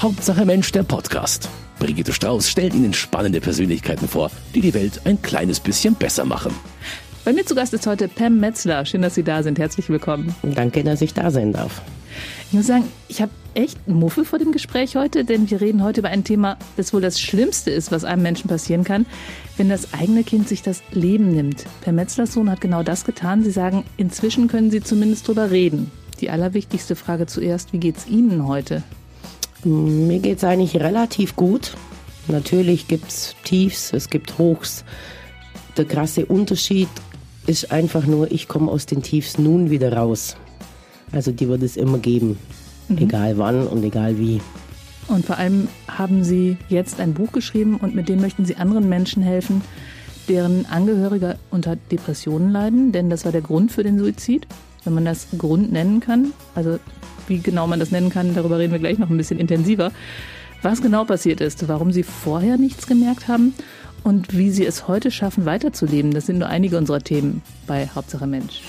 Hauptsache Mensch, der Podcast. Brigitte Strauß stellt Ihnen spannende Persönlichkeiten vor, die die Welt ein kleines bisschen besser machen. Bei mir zu Gast ist heute Pam Metzler. Schön, dass Sie da sind. Herzlich willkommen. Danke, dass ich da sein darf. Ich muss sagen, ich habe echt Muffel vor dem Gespräch heute, denn wir reden heute über ein Thema, das wohl das Schlimmste ist, was einem Menschen passieren kann, wenn das eigene Kind sich das Leben nimmt. Per Metzlers Sohn hat genau das getan. Sie sagen, inzwischen können Sie zumindest drüber reden. Die allerwichtigste Frage zuerst, wie geht's Ihnen heute? Mir geht es eigentlich relativ gut. Natürlich gibt es Tiefs, es gibt Hochs. Der krasse Unterschied ist einfach nur, ich komme aus den Tiefs nun wieder raus. Also die wird es immer geben, mhm. egal wann und egal wie. Und vor allem haben Sie jetzt ein Buch geschrieben und mit dem möchten Sie anderen Menschen helfen, deren Angehörige unter Depressionen leiden, denn das war der Grund für den Suizid, wenn man das Grund nennen kann. Also wie genau man das nennen kann, darüber reden wir gleich noch ein bisschen intensiver. Was genau passiert ist, warum Sie vorher nichts gemerkt haben und wie Sie es heute schaffen, weiterzuleben. Das sind nur einige unserer Themen bei Hauptsache Mensch.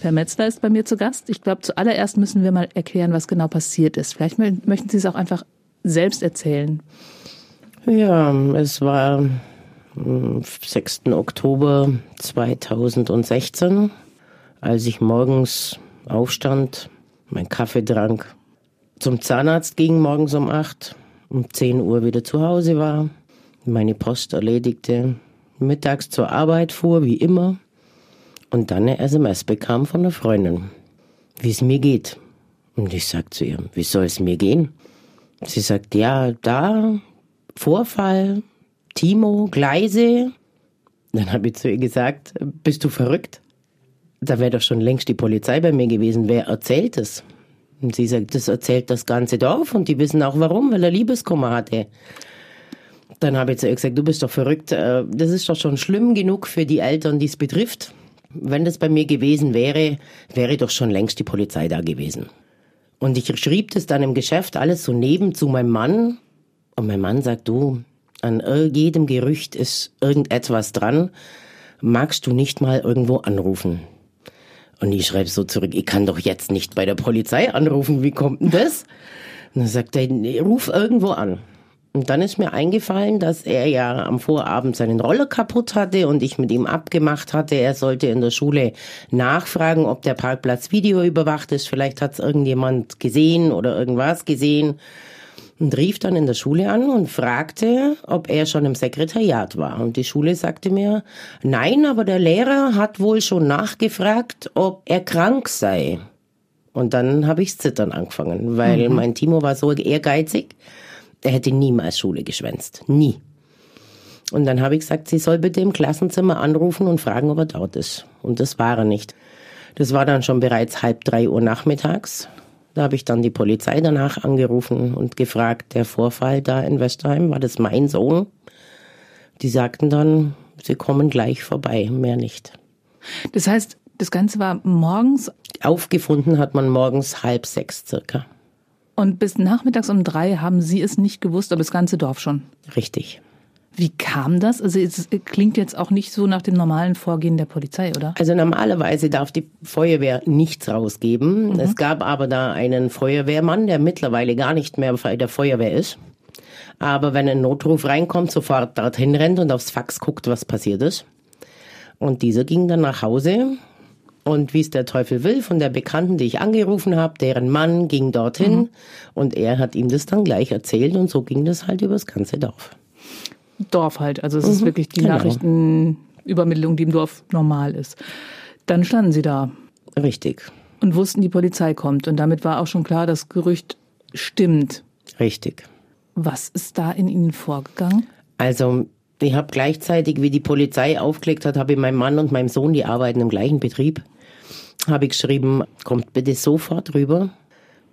Herr Metzler ist bei mir zu Gast. Ich glaube, zuallererst müssen wir mal erklären, was genau passiert ist. Vielleicht möchten Sie es auch einfach selbst erzählen. Ja, es war 6. Oktober 2016, als ich morgens aufstand, meinen Kaffee trank, zum Zahnarzt ging morgens um 8, um 10 Uhr wieder zu Hause war, meine Post erledigte, mittags zur Arbeit fuhr, wie immer, und dann eine SMS bekam von einer Freundin, wie es mir geht. Und ich sagte zu ihr, wie soll es mir gehen? Sie sagt, ja, da, Vorfall, Timo, Gleise. Dann habe ich zu ihr gesagt, bist du verrückt? Da wäre doch schon längst die Polizei bei mir gewesen. Wer erzählt es? Und sie sagt, das erzählt das ganze Dorf und die wissen auch warum, weil er Liebeskummer hatte. Dann habe ich zu ihr gesagt, du bist doch verrückt. Äh, das ist doch schon schlimm genug für die Eltern, die es betrifft. Wenn das bei mir gewesen wäre, wäre doch schon längst die Polizei da gewesen. Und ich schrieb das dann im Geschäft alles so neben zu meinem Mann. Und mein Mann sagt, du, an jedem Gerücht ist irgendetwas dran. Magst du nicht mal irgendwo anrufen? Und ich schreibe so zurück, ich kann doch jetzt nicht bei der Polizei anrufen, wie kommt denn das? Und dann sagt er, nee, ruf irgendwo an. Und dann ist mir eingefallen, dass er ja am Vorabend seinen Roller kaputt hatte und ich mit ihm abgemacht hatte, er sollte in der Schule nachfragen, ob der Parkplatz Video überwacht ist. Vielleicht hat es irgendjemand gesehen oder irgendwas gesehen und rief dann in der Schule an und fragte, ob er schon im Sekretariat war. Und die Schule sagte mir, nein, aber der Lehrer hat wohl schon nachgefragt, ob er krank sei. Und dann habe ich zittern angefangen, weil mhm. mein Timo war so ehrgeizig, er hätte niemals Schule geschwänzt. Nie. Und dann habe ich gesagt, sie soll bitte im Klassenzimmer anrufen und fragen, ob er dort ist. Und das war er nicht. Das war dann schon bereits halb drei Uhr nachmittags. Da habe ich dann die Polizei danach angerufen und gefragt, der Vorfall da in Westerheim, war das mein Sohn? Die sagten dann, sie kommen gleich vorbei, mehr nicht. Das heißt, das Ganze war morgens? Aufgefunden hat man morgens halb sechs circa. Und bis nachmittags um drei haben Sie es nicht gewusst, aber das ganze Dorf schon? Richtig. Wie kam das? Also es klingt jetzt auch nicht so nach dem normalen Vorgehen der Polizei, oder? Also normalerweise darf die Feuerwehr nichts rausgeben. Mhm. Es gab aber da einen Feuerwehrmann, der mittlerweile gar nicht mehr bei der Feuerwehr ist. Aber wenn ein Notruf reinkommt, sofort dorthin rennt und aufs Fax guckt, was passiert ist. Und dieser ging dann nach Hause und wie es der Teufel will, von der Bekannten, die ich angerufen habe, deren Mann ging dorthin mhm. und er hat ihm das dann gleich erzählt und so ging das halt übers ganze Dorf. Dorf halt. Also es mhm, ist wirklich die genau. Nachrichtenübermittlung, die im Dorf normal ist. Dann standen sie da. Richtig. Und wussten, die Polizei kommt. Und damit war auch schon klar, das Gerücht stimmt. Richtig. Was ist da in Ihnen vorgegangen? Also ich habe gleichzeitig, wie die Polizei aufgelegt hat, habe ich meinem Mann und meinem Sohn, die arbeiten im gleichen Betrieb, habe ich geschrieben, kommt bitte sofort rüber.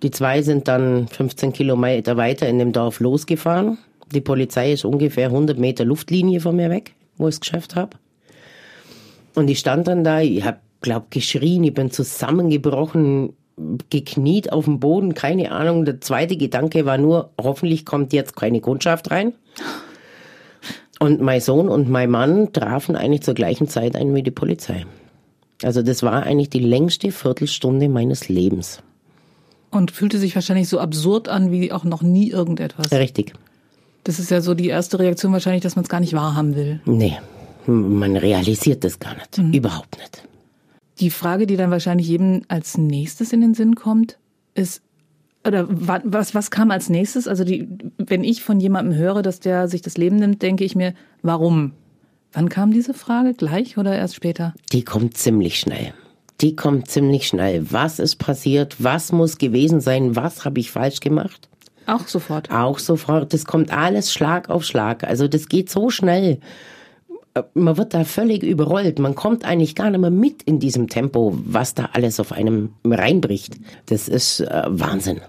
Die zwei sind dann 15 Kilometer weiter in dem Dorf losgefahren. Die Polizei ist ungefähr 100 Meter Luftlinie von mir weg, wo ich das Geschäft habe. Und ich stand dann da, ich habe, glaub, geschrien, ich bin zusammengebrochen, gekniet auf dem Boden, keine Ahnung. Der zweite Gedanke war nur, hoffentlich kommt jetzt keine Kundschaft rein. Und mein Sohn und mein Mann trafen eigentlich zur gleichen Zeit ein wie die Polizei. Also das war eigentlich die längste Viertelstunde meines Lebens. Und fühlte sich wahrscheinlich so absurd an wie auch noch nie irgendetwas. Richtig. Das ist ja so die erste Reaktion wahrscheinlich, dass man es gar nicht wahrhaben will. Nee, man realisiert das gar nicht. Überhaupt nicht. Die Frage, die dann wahrscheinlich jedem als nächstes in den Sinn kommt, ist, oder wa- was, was kam als nächstes? Also die, wenn ich von jemandem höre, dass der sich das Leben nimmt, denke ich mir, warum? Wann kam diese Frage? Gleich oder erst später? Die kommt ziemlich schnell. Die kommt ziemlich schnell. Was ist passiert? Was muss gewesen sein? Was habe ich falsch gemacht? Auch sofort. Auch sofort. Das kommt alles Schlag auf Schlag. Also das geht so schnell. Man wird da völlig überrollt. Man kommt eigentlich gar nicht mehr mit in diesem Tempo, was da alles auf einem reinbricht. Das ist äh, Wahnsinn.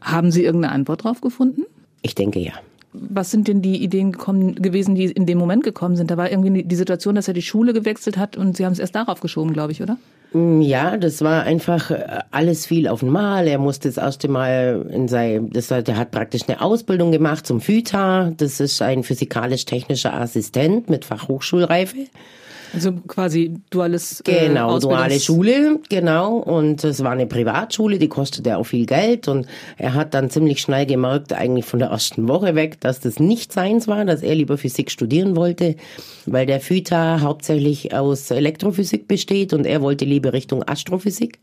Haben Sie irgendeine Antwort drauf gefunden? Ich denke ja. Was sind denn die Ideen gekommen, gewesen, die in dem Moment gekommen sind? Da war irgendwie die Situation, dass er die Schule gewechselt hat und Sie haben es erst darauf geschoben, glaube ich, oder? Mm, Ja, das war einfach äh, alles viel auf einmal. Er musste das erste Mal in sein, das war, der hat praktisch eine Ausbildung gemacht zum FÜTA. Das ist ein physikalisch-technischer Assistent mit Fachhochschulreife. Also quasi duales äh, Genau, Ausbildungs- duale Schule, genau. Und es war eine Privatschule, die kostete auch viel Geld. Und er hat dann ziemlich schnell gemerkt, eigentlich von der ersten Woche weg, dass das nicht seins war, dass er lieber Physik studieren wollte, weil der FÜTA hauptsächlich aus Elektrophysik besteht und er wollte lieber Richtung Astrophysik.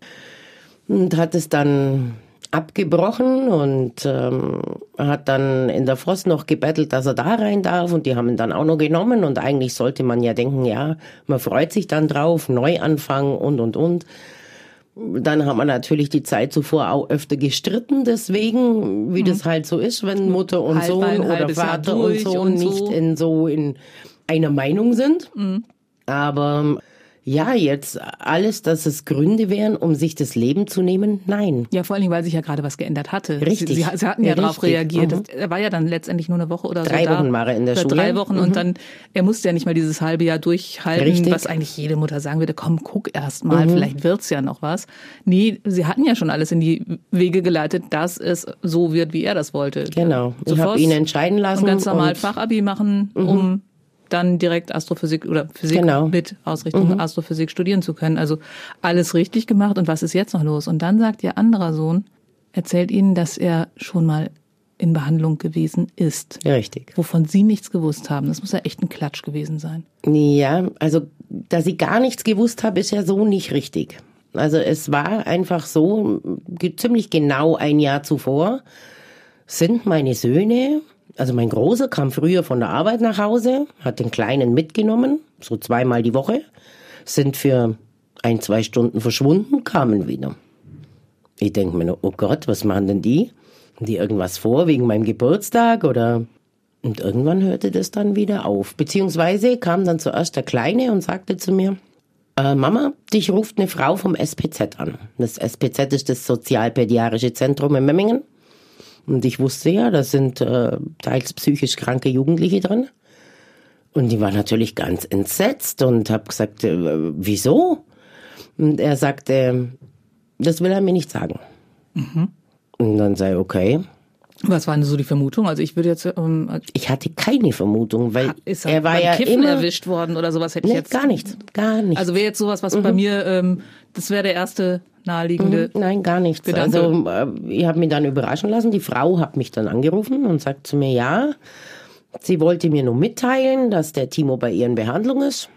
Und hat es dann abgebrochen und ähm, hat dann in der Frost noch gebettelt, dass er da rein darf und die haben ihn dann auch noch genommen und eigentlich sollte man ja denken, ja, man freut sich dann drauf, Neuanfang und und und. Dann hat man natürlich die Zeit zuvor auch öfter gestritten, deswegen, wie das halt so ist, wenn Mutter und Halb Sohn oder Vater und Sohn und so. nicht in so in einer Meinung sind. Aber ja, jetzt alles, dass es Gründe wären, um sich das Leben zu nehmen, nein. Ja, vor allen Dingen, weil sich ja gerade was geändert hatte. Richtig. Sie, sie, sie hatten ja, Ja, darauf reagiert. Mhm. Das, er war ja dann letztendlich nur eine Woche oder Drei so da. Wochen war er in der Schule. Drei Wochen Mhm. und dann, er musste ja nicht mal dieses halbe Jahr durchhalten, Richtig. Mhm. was eigentlich jede Mutter sagen würde, komm, guck erst mal, vielleicht wird's ja noch was. Nee, sie hatten ja schon alles in die Wege geleitet, dass es so wird, wie er das wollte. Genau. Ich Sofort habe ihn entscheiden lassen. und ganz normal und- Fachabi machen, um dann direkt Astrophysik oder Physik Genau. mit Ausrichtung Astrophysik studieren zu können. Also alles richtig gemacht und was ist jetzt noch los? Und dann sagt ihr anderer Sohn, erzählt ihnen, dass er schon mal in Behandlung gewesen ist, richtig. wovon sie nichts gewusst haben. Das muss ja echt ein Klatsch gewesen sein. Ja, also, dass ich gar nichts gewusst habe, ist ja so nicht richtig. Also es war einfach so, ziemlich genau ein Jahr zuvor sind meine Söhne, also mein Großer kam früher von der Arbeit nach Hause, hat den Kleinen mitgenommen, so zweimal die Woche, sind für ein, zwei Stunden verschwunden, kamen wieder. Ich denke mir, nur, oh Gott, was machen denn die? Haben die irgendwas vor wegen meinem Geburtstag oder? Und irgendwann hörte das dann wieder auf. Beziehungsweise kam dann zuerst der Kleine und sagte zu mir, äh, Mama, dich ruft eine Frau vom SPZ an. Das SPZ ist das Sozialpädiatrische Zentrum in Memmingen. Und ich wusste ja, da sind äh, teils psychisch kranke Jugendliche drin. Und die war natürlich ganz entsetzt und hab gesagt, äh, wieso? Und er sagte, das will er mir nicht sagen. Und dann sei okay. Was war denn so die Vermutung? Also ich würde jetzt, ähm, Ich hatte keine Vermutung, weil ist er, er war ja Kiffen immer erwischt worden oder sowas hätte ich Nee, jetzt. gar nichts, gar nichts. Also wäre jetzt sowas, was bei mir, ähm, das wäre der erste naheliegende. Nein, gar nichts. Gedanke. Also äh, ich habe mich dann überraschen lassen. Die Frau hat mich dann angerufen und sagt zu mir, ja, sie wollte mir nur mitteilen, dass der Timo bei ihr in Behandlung ist.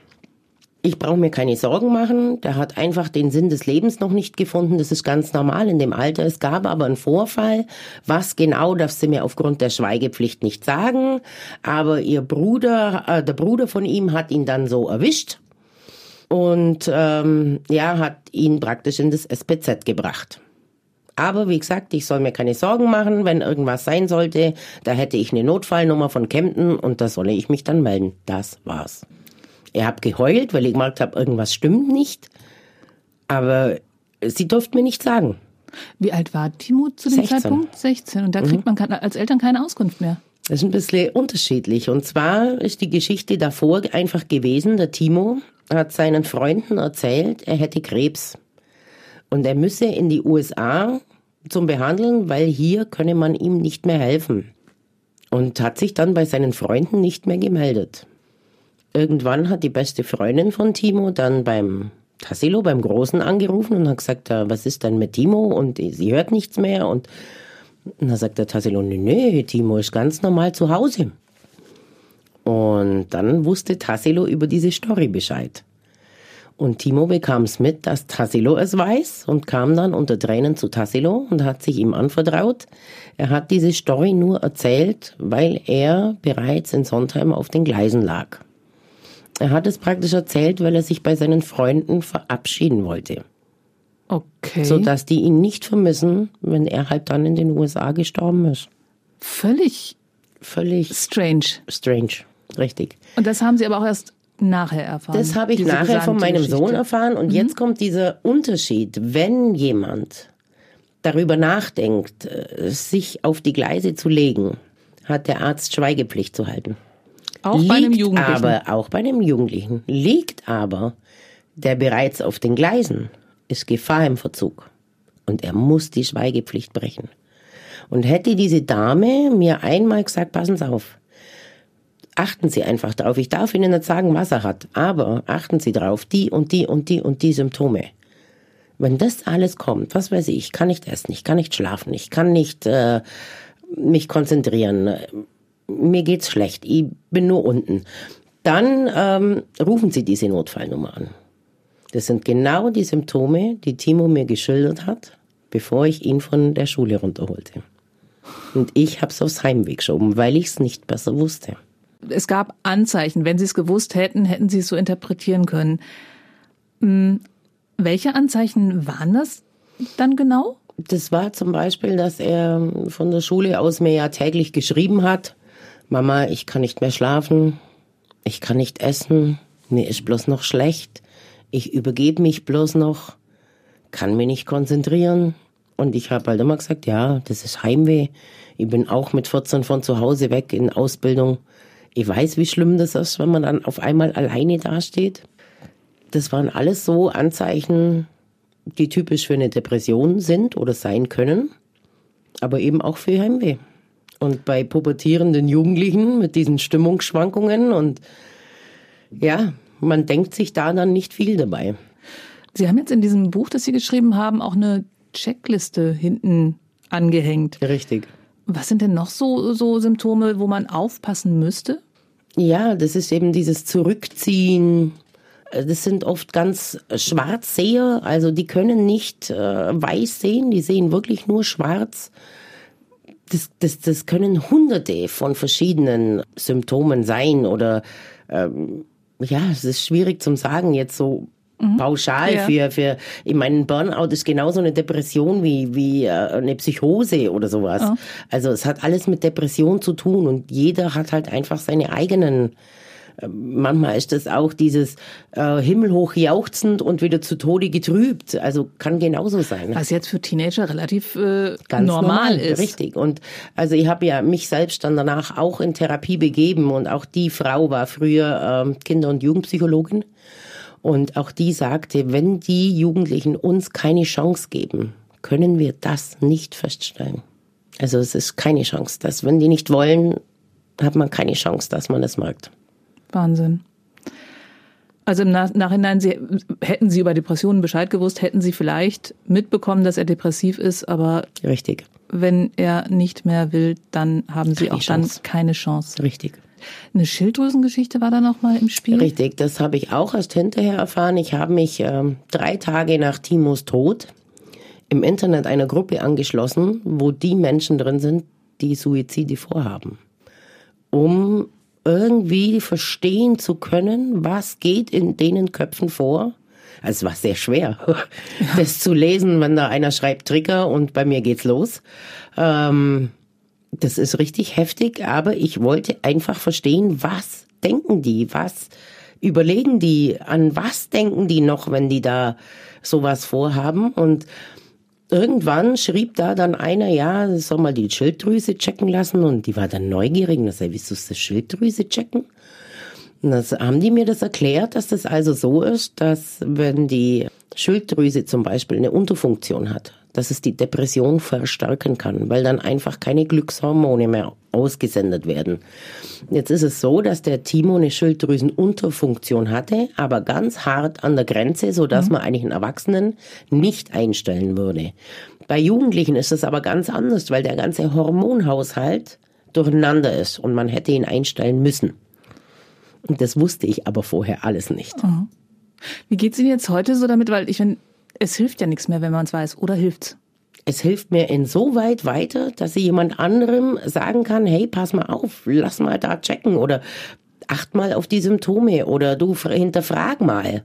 Ich brauche mir keine Sorgen machen. Der hat einfach den Sinn des Lebens noch nicht gefunden. Das ist ganz normal in dem Alter. Es gab aber einen Vorfall. Was genau darf sie mir aufgrund der Schweigepflicht nicht sagen. Aber ihr Bruder, äh, der Bruder von ihm hat ihn dann so erwischt und ähm, ja, hat ihn praktisch in das SPZ gebracht. Aber wie gesagt, ich soll mir keine Sorgen machen, wenn irgendwas sein sollte. Da hätte ich eine Notfallnummer von Kempten und da solle ich mich dann melden. Das war's. Ich hab geheult, weil ich gemerkt habe, irgendwas stimmt nicht. Aber sie durfte mir nicht sagen. Wie alt war Timo zu dem 16. Zeitpunkt? 16. Und da kriegt man keine- als Eltern keine Auskunft mehr. Das ist ein bisschen unterschiedlich. Und zwar ist die Geschichte davor einfach gewesen, der Timo hat seinen Freunden erzählt, er hätte Krebs. Und er müsse in die USA zum Behandeln, weil hier könne man ihm nicht mehr helfen. Und hat sich dann bei seinen Freunden nicht mehr gemeldet. Irgendwann hat die beste Freundin von Timo dann beim Tassilo beim Großen angerufen und hat gesagt, was ist denn mit Timo? Und sie hört nichts mehr. Und, und dann sagt der Tassilo, nee, nee, Timo ist ganz normal zu Hause. Und dann wusste Tassilo über diese Story Bescheid. Und Timo bekam es mit, dass Tassilo es weiß und kam dann unter Tränen zu Tassilo und hat sich ihm anvertraut. Er hat diese Story nur erzählt, weil er bereits in Sondheim auf den Gleisen lag. Er hat es praktisch erzählt, weil er sich bei seinen Freunden verabschieden wollte. Okay. Sodass die ihn nicht vermissen, wenn er halt dann in den USA gestorben ist. Völlig Völlig strange. strange. Richtig. Und das haben Sie aber auch erst nachher erfahren. Das habe ich nachher von meinem Geschichte. Sohn erfahren. Und jetzt kommt dieser Unterschied. Wenn jemand darüber nachdenkt, äh, sich auf die Gleise zu legen, hat der Arzt Schweigepflicht zu halten. Auch Liegt bei einem Jugendlichen. aber, auch bei einem Jugendlichen, liegt aber der bereits auf den Gleisen, ist Gefahr im Verzug. Und er muss die Schweigepflicht brechen. Und hätte diese Dame mir einmal gesagt, passen Sie auf, achten Sie einfach drauf. Ich darf Ihnen nicht sagen, was er hat, aber achten Sie drauf, die und die und die und die Symptome. Wenn das alles kommt, was weiß ich, ich kann nicht essen, ich kann nicht schlafen, ich kann nicht äh, mich konzentrieren, mir geht's schlecht, ich bin nur unten, dann ähm, rufen Sie diese Notfallnummer an. Das sind genau die Symptome, die Timo mir geschildert hat, bevor ich ihn von der Schule runterholte. Und ich habe es aufs Heimweg geschoben, weil ich es nicht besser wusste. es gab Anzeichen. Wenn Sie es gewusst hätten, hätten Sie es so interpretieren können. Hm, Welche Anzeichen waren das dann genau? Das war zum Beispiel, dass er von der Schule aus mir ja täglich geschrieben hat, Mama, ich kann nicht mehr schlafen, ich kann nicht essen, mir ist bloß noch schlecht, ich übergebe mich bloß noch, kann mich nicht konzentrieren. Und ich habe halt immer gesagt, ja, das ist Heimweh. Ich bin auch mit 14 von zu Hause weg in Ausbildung. Ich weiß, wie schlimm das ist, wenn man dann auf einmal alleine dasteht. Das waren alles so Anzeichen, die typisch für eine Depression sind oder sein können, aber eben auch für Heimweh. Und bei pubertierenden Jugendlichen mit diesen Stimmungsschwankungen und ja, man denkt sich da dann nicht viel dabei. Sie haben jetzt in diesem Buch, das Sie geschrieben haben, auch eine Checkliste hinten angehängt. Richtig. Was sind denn noch so, so Symptome, wo man aufpassen müsste? Ja, das ist eben dieses Zurückziehen. Das sind oft ganz Schwarzseher, also die können nicht äh, weiß sehen, die sehen wirklich nur schwarz. Das, das, das können hunderte von verschiedenen Symptomen sein oder ähm, ja, es ist schwierig zum sagen jetzt so pauschal Ja. für, für, ich meine, ein Burnout ist genauso eine Depression wie, wie äh, eine Psychose oder sowas. Also es hat alles mit Depression zu tun und jeder hat halt einfach seine eigenen Manchmal ist das auch dieses äh, himmelhoch jauchzend und wieder zu Tode getrübt. Also kann genauso sein. Was jetzt für Teenager relativ äh, Ganz normal, ist. Richtig. Und also ich habe ja mich selbst dann danach auch in Therapie begeben und auch die Frau war früher ähm, Kinder- und Jugendpsychologin. Und auch die sagte, wenn die Jugendlichen uns keine Chance geben, können wir das nicht feststellen. Also es ist keine Chance. Dass, wenn die nicht wollen, hat man keine Chance, dass man es merkt. Wahnsinn. Also im Nach Nachhinein, Sie, hätten Sie über Depressionen Bescheid gewusst, hätten Sie vielleicht mitbekommen, dass er depressiv ist, aber Richtig, wenn er nicht mehr will, dann haben Sie Keine auch dann Chance. keine Chance. richtig. Eine Schilddrüsengeschichte war da noch mal im Spiel. Richtig, das habe ich auch erst hinterher erfahren. Ich habe mich ähm, drei Tage nach Timos Tod im Internet einer Gruppe angeschlossen, wo die Menschen drin sind, die Suizide vorhaben, um irgendwie verstehen zu können, was geht in denen Köpfen vor. Also es war sehr schwer, das zu lesen, wenn da einer schreibt Trigger und bei mir geht's los. Ähm, das ist richtig heftig, aber ich wollte einfach verstehen, was denken die, was überlegen die, an was denken die noch, wenn die da sowas vorhaben und irgendwann schrieb da dann einer, ja, soll mal die Schilddrüse checken lassen und die war dann neugierig und sagte, wieso ist das Schilddrüse checken? Und das haben die mir das erklärt, dass das also so ist, dass wenn die Schilddrüse zum Beispiel eine Unterfunktion hat, dass es die Depression verstärken kann, weil dann einfach keine Glückshormone mehr ausgesendet werden. Jetzt ist es so, dass der Timo eine Schilddrüsenunterfunktion hatte, aber ganz hart an der Grenze, so dass mhm. man eigentlich einen Erwachsenen nicht einstellen würde. Bei Jugendlichen ist es aber ganz anders, weil der ganze Hormonhaushalt durcheinander ist und man hätte ihn einstellen müssen. Und das wusste ich aber vorher alles nicht. Mhm. Wie geht's Ihnen jetzt heute so damit? Weil ich finde, es hilft ja nichts mehr, wenn man es weiß. Oder hilft's? Es hilft mir insoweit weiter, dass ich jemand anderem sagen kann, hey, pass mal auf, lass mal da checken oder acht mal auf die Symptome oder du hinterfrag mal.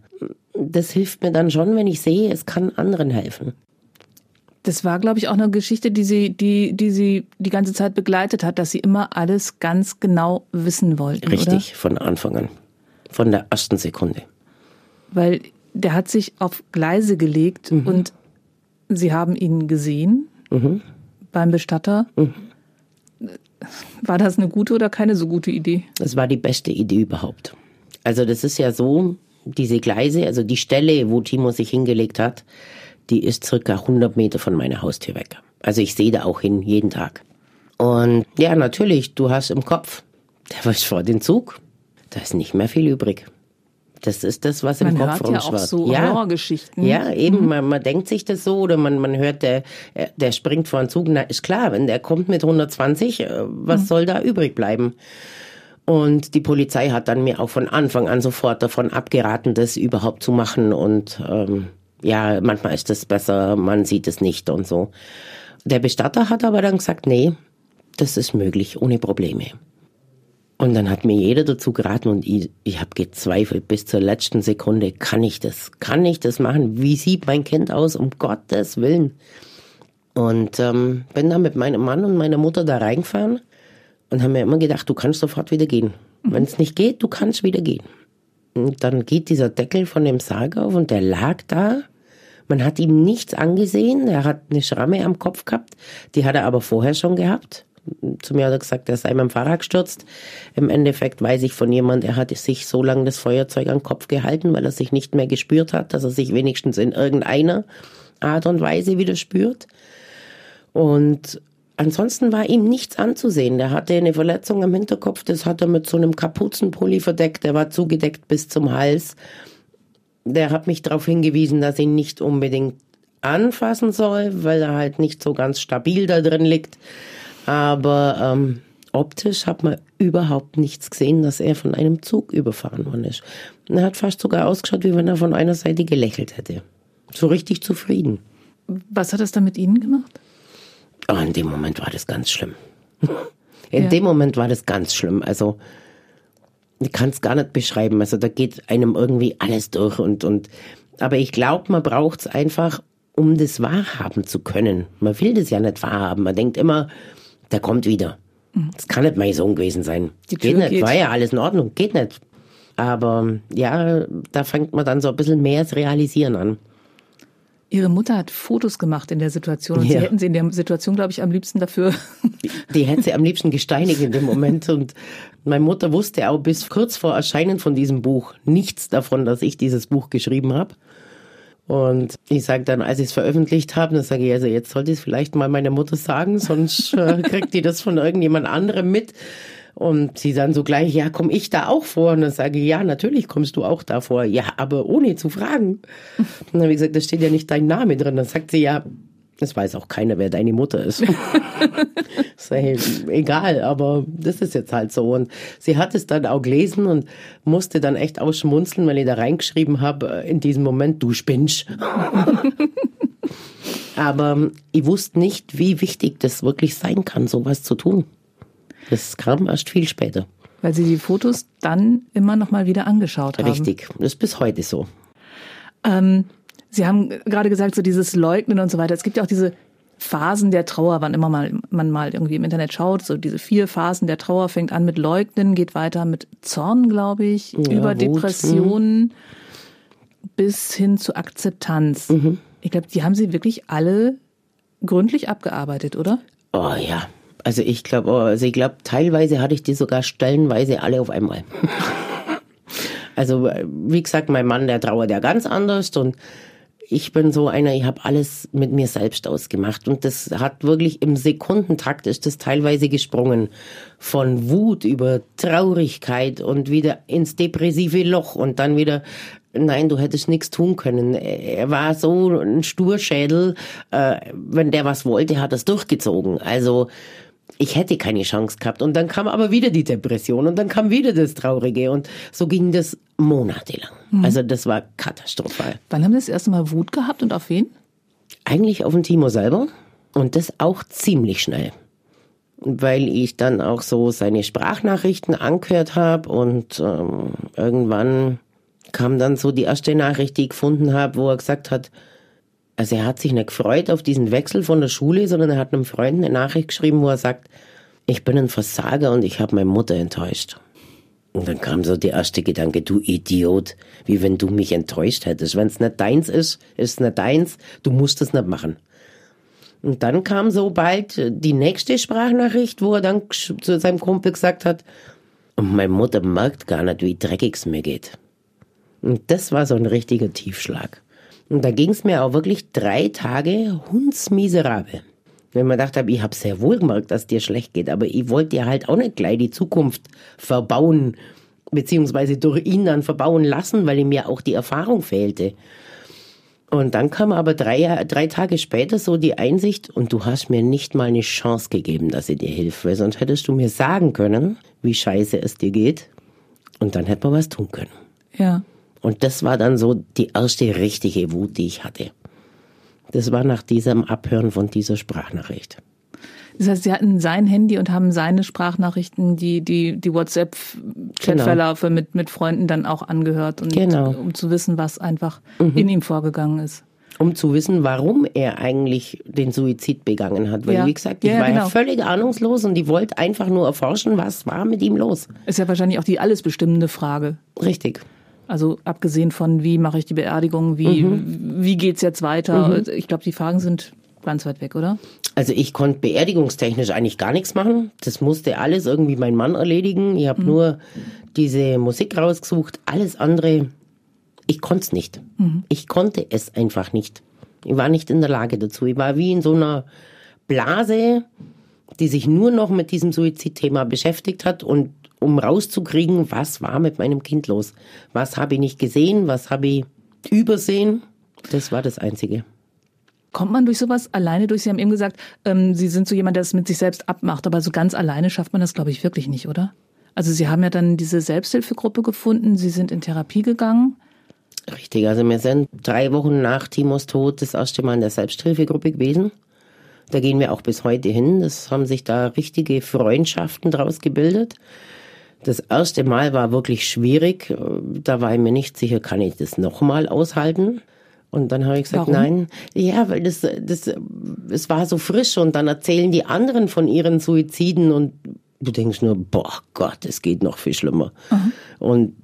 Das hilft mir dann schon, wenn ich sehe, es kann anderen helfen. Das war, glaube ich, auch eine Geschichte, die sie, die, die sie die ganze Zeit begleitet hat, dass sie immer alles ganz genau wissen wollten. Richtig, oder? von Anfang an. Von der ersten Sekunde. Weil der hat sich auf Gleise gelegt mhm. und sie haben ihn gesehen mhm. beim Bestatter. Mhm. War das eine gute oder keine so gute Idee? Das war die beste Idee überhaupt. Also das ist ja so, diese Gleise, also die Stelle, wo Timo sich hingelegt hat, die ist circa 100 Meter von meiner Haustür weg. Also ich sehe da auch hin, jeden Tag. Und ja, natürlich, du hast im Kopf, der war vor den Zug, da ist nicht mehr viel übrig. Das ist das, was im man Kopf rumschwirrt. Ja, auch so ja, Horrorgeschichten. Ja, eben, mhm. man, man denkt sich das so oder man, man hört, der, der springt vor den Zug. Na, ist klar, wenn der kommt mit 120, äh, was mhm. soll da übrig bleiben? Und die Polizei hat dann mir auch von Anfang an sofort davon abgeraten, das überhaupt zu machen. Und ähm, ja, manchmal ist es besser, man sieht es nicht und so. Der Bestatter hat aber dann gesagt, nee, das ist möglich, ohne Probleme. Und dann hat mir jeder dazu geraten und ich, ich habe gezweifelt bis zur letzten Sekunde, kann ich das? Kann ich das machen? Wie sieht mein Kind aus? Um Gottes Willen. Und ähm, bin dann mit meinem Mann und meiner Mutter da reingefahren und haben mir immer gedacht, du kannst sofort wieder gehen. Wenn es nicht geht, du kannst wieder gehen. Und dann geht dieser Deckel von dem Sarg auf und der lag da. Man hat ihm nichts angesehen. Er hat eine Schramme am Kopf gehabt. Die hat er aber vorher schon gehabt zu mir hat er gesagt, er sei mit dem Fahrrad gestürzt. Im Endeffekt weiß ich von jemand, er hat sich so lange das Feuerzeug am Kopf gehalten, weil er sich nicht mehr gespürt hat, dass er sich wenigstens in irgendeiner Art und Weise wieder spürt. Und ansonsten war ihm nichts anzusehen. Der hatte eine Verletzung am Hinterkopf, das hat er mit so einem Kapuzenpulli verdeckt, der war zugedeckt bis zum Hals. Der hat mich darauf hingewiesen, dass ihn nicht unbedingt anfassen soll, weil er halt nicht so ganz stabil da drin liegt. Aber ähm, optisch hat man überhaupt nichts gesehen, dass er von einem Zug überfahren worden ist. er hat fast sogar ausgeschaut, wie wenn er von einer Seite gelächelt hätte. So richtig zufrieden. Was hat das dann mit Ihnen gemacht? Oh, in dem Moment war das ganz schlimm. In ja. dem Moment war das ganz schlimm. Also, ich kann es gar nicht beschreiben. Also, da geht einem irgendwie alles durch und, und, aber ich glaube, man braucht es einfach, um das wahrhaben zu können. Man will das ja nicht wahrhaben. Man denkt immer, der kommt wieder. Das kann nicht mein Sohn gewesen sein. Die geht nicht, geht. war ja alles in Ordnung, geht nicht. Aber ja, da fängt man dann so ein bisschen mehr das Realisieren an. Ihre Mutter hat Fotos gemacht in der Situation und ja. Sie hätten sie in der Situation, glaube ich, am liebsten dafür. Die, die hätte sie am liebsten gesteinigt in dem Moment. Und meine Mutter wusste auch bis kurz vor Erscheinen von diesem Buch nichts davon, dass ich dieses Buch geschrieben habe. Und ich sage dann, als ich es veröffentlicht habe, dann sage ich, also jetzt sollte ich es vielleicht mal meiner Mutter sagen, sonst äh, kriegt die das von irgendjemand anderem mit. Und sie dann so gleich, ja, komm ich da auch vor? Und dann sage ich, ja, natürlich kommst du auch da vor. Ja, aber ohne zu fragen. Und dann habe ich gesagt, da steht ja nicht dein Name drin. Dann sagt sie, ja, es weiß auch keiner, wer deine Mutter ist. hey, egal, aber das ist jetzt halt so. Und sie hat es dann auch gelesen und musste dann echt ausschmunzeln, weil ich da reingeschrieben habe, äh, in diesem Moment, du spinnst. aber ich wusste nicht, wie wichtig das wirklich sein kann, sowas zu tun. Das kam erst viel später. Weil Sie die Fotos dann immer noch mal wieder angeschaut haben. Richtig, das ist bis heute so. Ähm, Sie haben gerade gesagt, so dieses Leugnen und so weiter. Es gibt ja auch diese Phasen der Trauer, wann immer mal, man mal irgendwie im Internet schaut, so diese vier Phasen der Trauer fängt an mit Leugnen, geht weiter mit Zorn, glaube ich, ja, über Wut, Depressionen mhm. bis hin zu Akzeptanz. Mhm. Ich glaube, die haben Sie wirklich alle gründlich abgearbeitet, oder? Oh ja. Also ich glaube, oh, also ich glaube, teilweise hatte ich die sogar stellenweise alle auf einmal. also wie gesagt, mein Mann, der trauert ja ganz anders und ich bin so einer, ich habe alles mit mir selbst ausgemacht und das hat wirklich im Sekundentakt ist das teilweise gesprungen von Wut über Traurigkeit und wieder ins depressive Loch und dann wieder nein, du hättest nichts tun können. Er war so ein Sturschädel, äh, wenn der was wollte, hat er es durchgezogen. Also ich hätte keine Chance gehabt. Und dann kam aber wieder die Depression und dann kam wieder das Traurige. Und so ging das monatelang. Mhm. Also das war katastrophal. Wann haben Sie das erste Mal Wut gehabt und auf wen? Eigentlich auf den Timo selber. Und das auch ziemlich schnell. Weil ich dann auch so seine Sprachnachrichten angehört habe und ähm, irgendwann kam dann so die erste Nachricht, die ich gefunden habe, wo er gesagt hat, also er hat sich nicht gefreut auf diesen Wechsel von der Schule, sondern er hat einem Freund eine Nachricht geschrieben, wo er sagt, ich bin ein Versager und ich habe meine Mutter enttäuscht. Und dann kam so der erste Gedanke, du Idiot, wie wenn du mich enttäuscht hättest. Wenn es nicht deins ist, ist es nicht deins, du musst es nicht machen. Und dann kam so bald die nächste Sprachnachricht, wo er dann zu seinem Kumpel gesagt hat, und meine Mutter merkt gar nicht, wie dreckig es mir geht. Und das war so ein richtiger Tiefschlag. Und da ging es mir auch wirklich drei Tage hundsmiserabel. Wenn man dachte, ich habe sehr wohl gemerkt, dass dir schlecht geht, aber ich wollte dir halt auch nicht gleich die Zukunft verbauen, beziehungsweise durch ihn dann verbauen lassen, weil ihm ja auch die Erfahrung fehlte. Und dann kam aber drei, drei Tage später so die Einsicht, und du hast mir nicht mal eine Chance gegeben, dass ich dir hilfe, weil sonst hättest du mir sagen können, wie scheiße es dir geht, und dann hätte man was tun können. Ja. Und das war dann so die erste richtige Wut, die ich hatte. Das war nach diesem Abhören von dieser Sprachnachricht. Das heißt, Sie hatten sein Handy und haben seine Sprachnachrichten, die, die, die WhatsApp-Chatverlaufe genau. mit, mit Freunden dann auch angehört, und, genau. um zu wissen, was einfach mhm. in ihm vorgegangen ist. Um zu wissen, warum er eigentlich den Suizid begangen hat. Weil, ja. wie gesagt, ich ja, war genau. ja völlig ahnungslos und ich wollte einfach nur erforschen, was war mit ihm los. Ist ja wahrscheinlich auch die alles bestimmende Frage. Richtig. Also abgesehen von, wie mache ich die Beerdigung, wie, mhm. wie geht's jetzt weiter? Mhm. Ich glaube, die Fragen sind ganz weit weg, oder? Also ich konnte beerdigungstechnisch eigentlich gar nichts machen. Das musste alles irgendwie mein Mann erledigen. Ich habe mhm. nur diese Musik rausgesucht. Alles andere, ich konnte es nicht. Mhm. Ich konnte es einfach nicht. Ich war nicht in der Lage dazu. Ich war wie in so einer Blase, die sich nur noch mit diesem Suizidthema beschäftigt hat und um rauszukriegen, was war mit meinem Kind los. Was habe ich nicht gesehen, was habe ich übersehen. Das war das Einzige. Kommt man durch sowas alleine durch? Sie haben eben gesagt, ähm, Sie sind so jemand, der es mit sich selbst abmacht, aber so ganz alleine schafft man das, glaube ich, wirklich nicht, oder? Also Sie haben ja dann diese Selbsthilfegruppe gefunden, Sie sind in Therapie gegangen. Richtig, also wir sind drei Wochen nach Timos Tod das erste Mal in der Selbsthilfegruppe gewesen. Da gehen wir auch bis heute hin. Das haben sich da richtige Freundschaften draus gebildet. Das erste Mal war wirklich schwierig. Da war ich mir nicht sicher, kann ich das nochmal aushalten? Und dann habe ich gesagt, Warum? nein. Ja, weil das, das, es war so frisch und dann erzählen die anderen von ihren Suiziden und du denkst nur, boah Gott, es geht noch viel schlimmer. Mhm. Und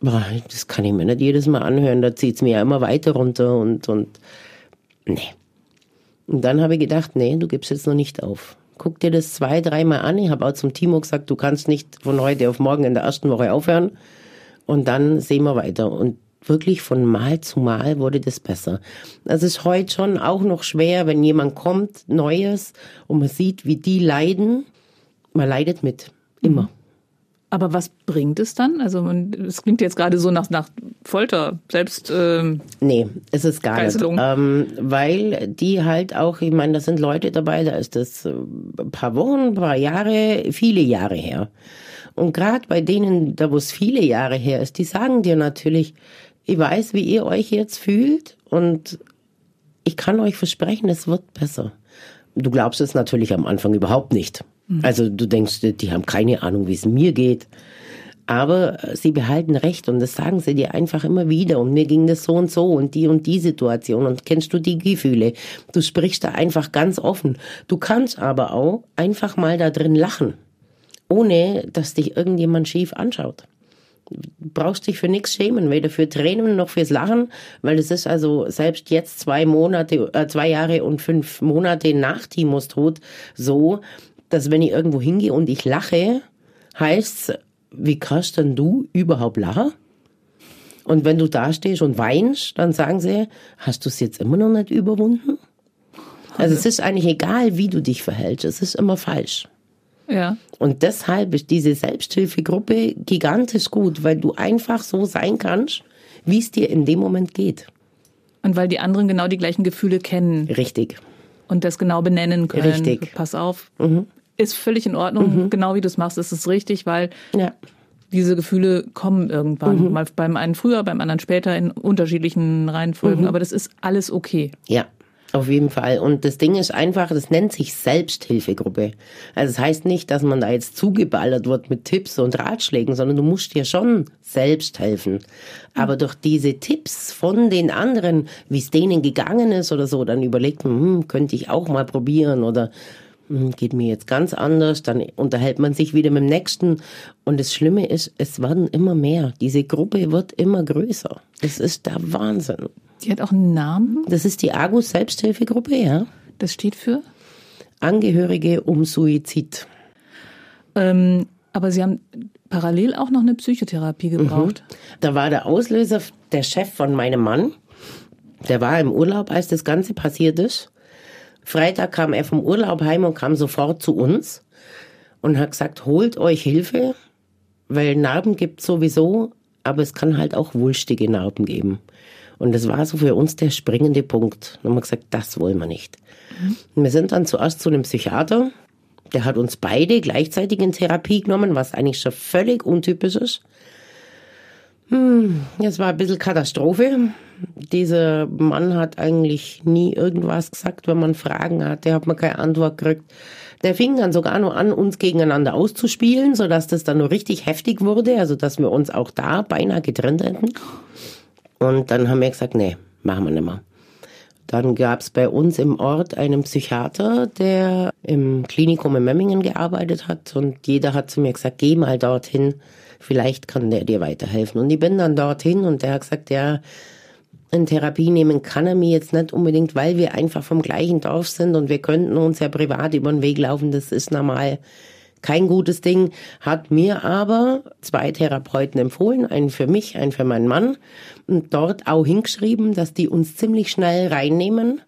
boah, das kann ich mir nicht jedes Mal anhören, da zieht es mir ja immer weiter runter und, und nee. Und dann habe ich gedacht, nee, du gibst jetzt noch nicht auf guck dir das zwei, dreimal an. Ich habe auch zum Timo gesagt, du kannst nicht von heute auf morgen in der ersten Woche aufhören. Und dann sehen wir weiter. Und wirklich von Mal zu Mal wurde das besser. Das ist heute schon auch noch schwer, wenn jemand kommt, Neues, und man sieht, wie die leiden. Man leidet mit. Immer. Mhm. Aber was bringt es dann? Also es klingt jetzt gerade so nach, nach Folter, selbst. Ähm, nee, es ist gar Geißelung. nicht. Ähm, weil die halt auch, ich meine, da sind Leute dabei, da ist das ein äh, paar Wochen, ein paar Jahre, viele Jahre her. Und gerade bei denen, da wo es viele Jahre her ist, die sagen dir natürlich, ich weiß, wie ihr euch jetzt fühlt und ich kann euch versprechen, es wird besser. Du glaubst es natürlich am Anfang überhaupt nicht. Mhm. Also du denkst, die haben keine Ahnung, wie es mir geht. Aber sie behalten Recht und das sagen sie dir einfach immer wieder. Und mir ging das so und so und die und die Situation und kennst du die Gefühle. Du sprichst da einfach ganz offen. Du kannst aber auch einfach mal da drin lachen, ohne dass dich irgendjemand schief anschaut. Brauchst dich für nichts schämen, weder für Tränen noch fürs Lachen, weil es ist also selbst jetzt zwei Monate, äh, zwei Jahre und fünf Monate nach Timos Tod so, dass wenn ich irgendwo hingehe und ich lache, heißt wie kannst denn du überhaupt lachen? Und wenn du da stehst und weinst, dann sagen sie, hast du es jetzt immer noch nicht überwunden? Also es ist eigentlich egal, wie du dich verhältst, es ist immer falsch. Ja. Und deshalb ist diese Selbsthilfegruppe gigantisch gut, weil du einfach so sein kannst, wie es dir in dem Moment geht. Und weil die anderen genau die gleichen Gefühle kennen Richtig. und das genau benennen können. Richtig. Pass auf. Ist völlig in Ordnung. Genau wie du es machst, ist es richtig, weil Ja. diese Gefühle kommen irgendwann. Mal beim einen früher, beim anderen später in unterschiedlichen Reihenfolgen. Aber das ist alles okay. Ja, auf jeden Fall. Und das Ding ist einfach, das nennt sich Selbsthilfegruppe. Also es das heißt nicht, dass man da jetzt zugeballert wird mit Tipps und Ratschlägen, sondern du musst dir schon selbst helfen. Aber durch diese Tipps von den anderen, wie es denen gegangen ist oder so, dann überlegt man, hm, könnte ich auch mal probieren oder geht mir jetzt ganz anders, dann unterhält man sich wieder mit dem Nächsten. Und das Schlimme ist, es werden immer mehr. Diese Gruppe wird immer größer. Das ist der Wahnsinn. Die hat auch einen Namen. Das ist die Argus Selbsthilfegruppe, ja. Das steht für. Angehörige um Suizid. Ähm, aber sie haben parallel auch noch eine Psychotherapie gebraucht. Da war der Auslöser der Chef von meinem Mann. Der war im Urlaub, als das Ganze passiert ist. Freitag kam er vom Urlaub heim und kam sofort zu uns und hat gesagt, holt euch Hilfe, weil Narben gibt sowieso, aber es kann halt auch wulstige Narben geben. Und das war so für uns der springende Punkt. Und haben wir gesagt, das wollen wir nicht. Und wir sind dann zuerst zu einem Psychiater. Der hat uns beide gleichzeitig in Therapie genommen, was eigentlich schon völlig untypisch ist. Hm, es war ein bisschen Katastrophe. Dieser Mann hat eigentlich nie irgendwas gesagt, wenn man Fragen hatte, hat man keine Antwort gekriegt. Der fing dann sogar nur an, uns gegeneinander auszuspielen, sodass das dann nur richtig heftig wurde, also dass wir uns auch da beinahe getrennt hätten. Und dann haben wir gesagt, nee, machen wir nicht mehr. Dann gab es bei uns im Ort einen Psychiater, der im Klinikum in Memmingen gearbeitet hat und jeder hat zu mir gesagt, geh mal dorthin, vielleicht kann der dir weiterhelfen. Und ich bin dann dorthin und der hat gesagt, ja, in Therapie nehmen kann er mir jetzt nicht unbedingt, weil wir einfach vom gleichen Dorf sind und wir könnten uns ja privat über den Weg laufen, das ist normal kein gutes Ding, hat mir aber zwei Therapeuten empfohlen, einen für mich, einen für meinen Mann und dort auch hingeschrieben, dass die uns ziemlich schnell reinnehmen.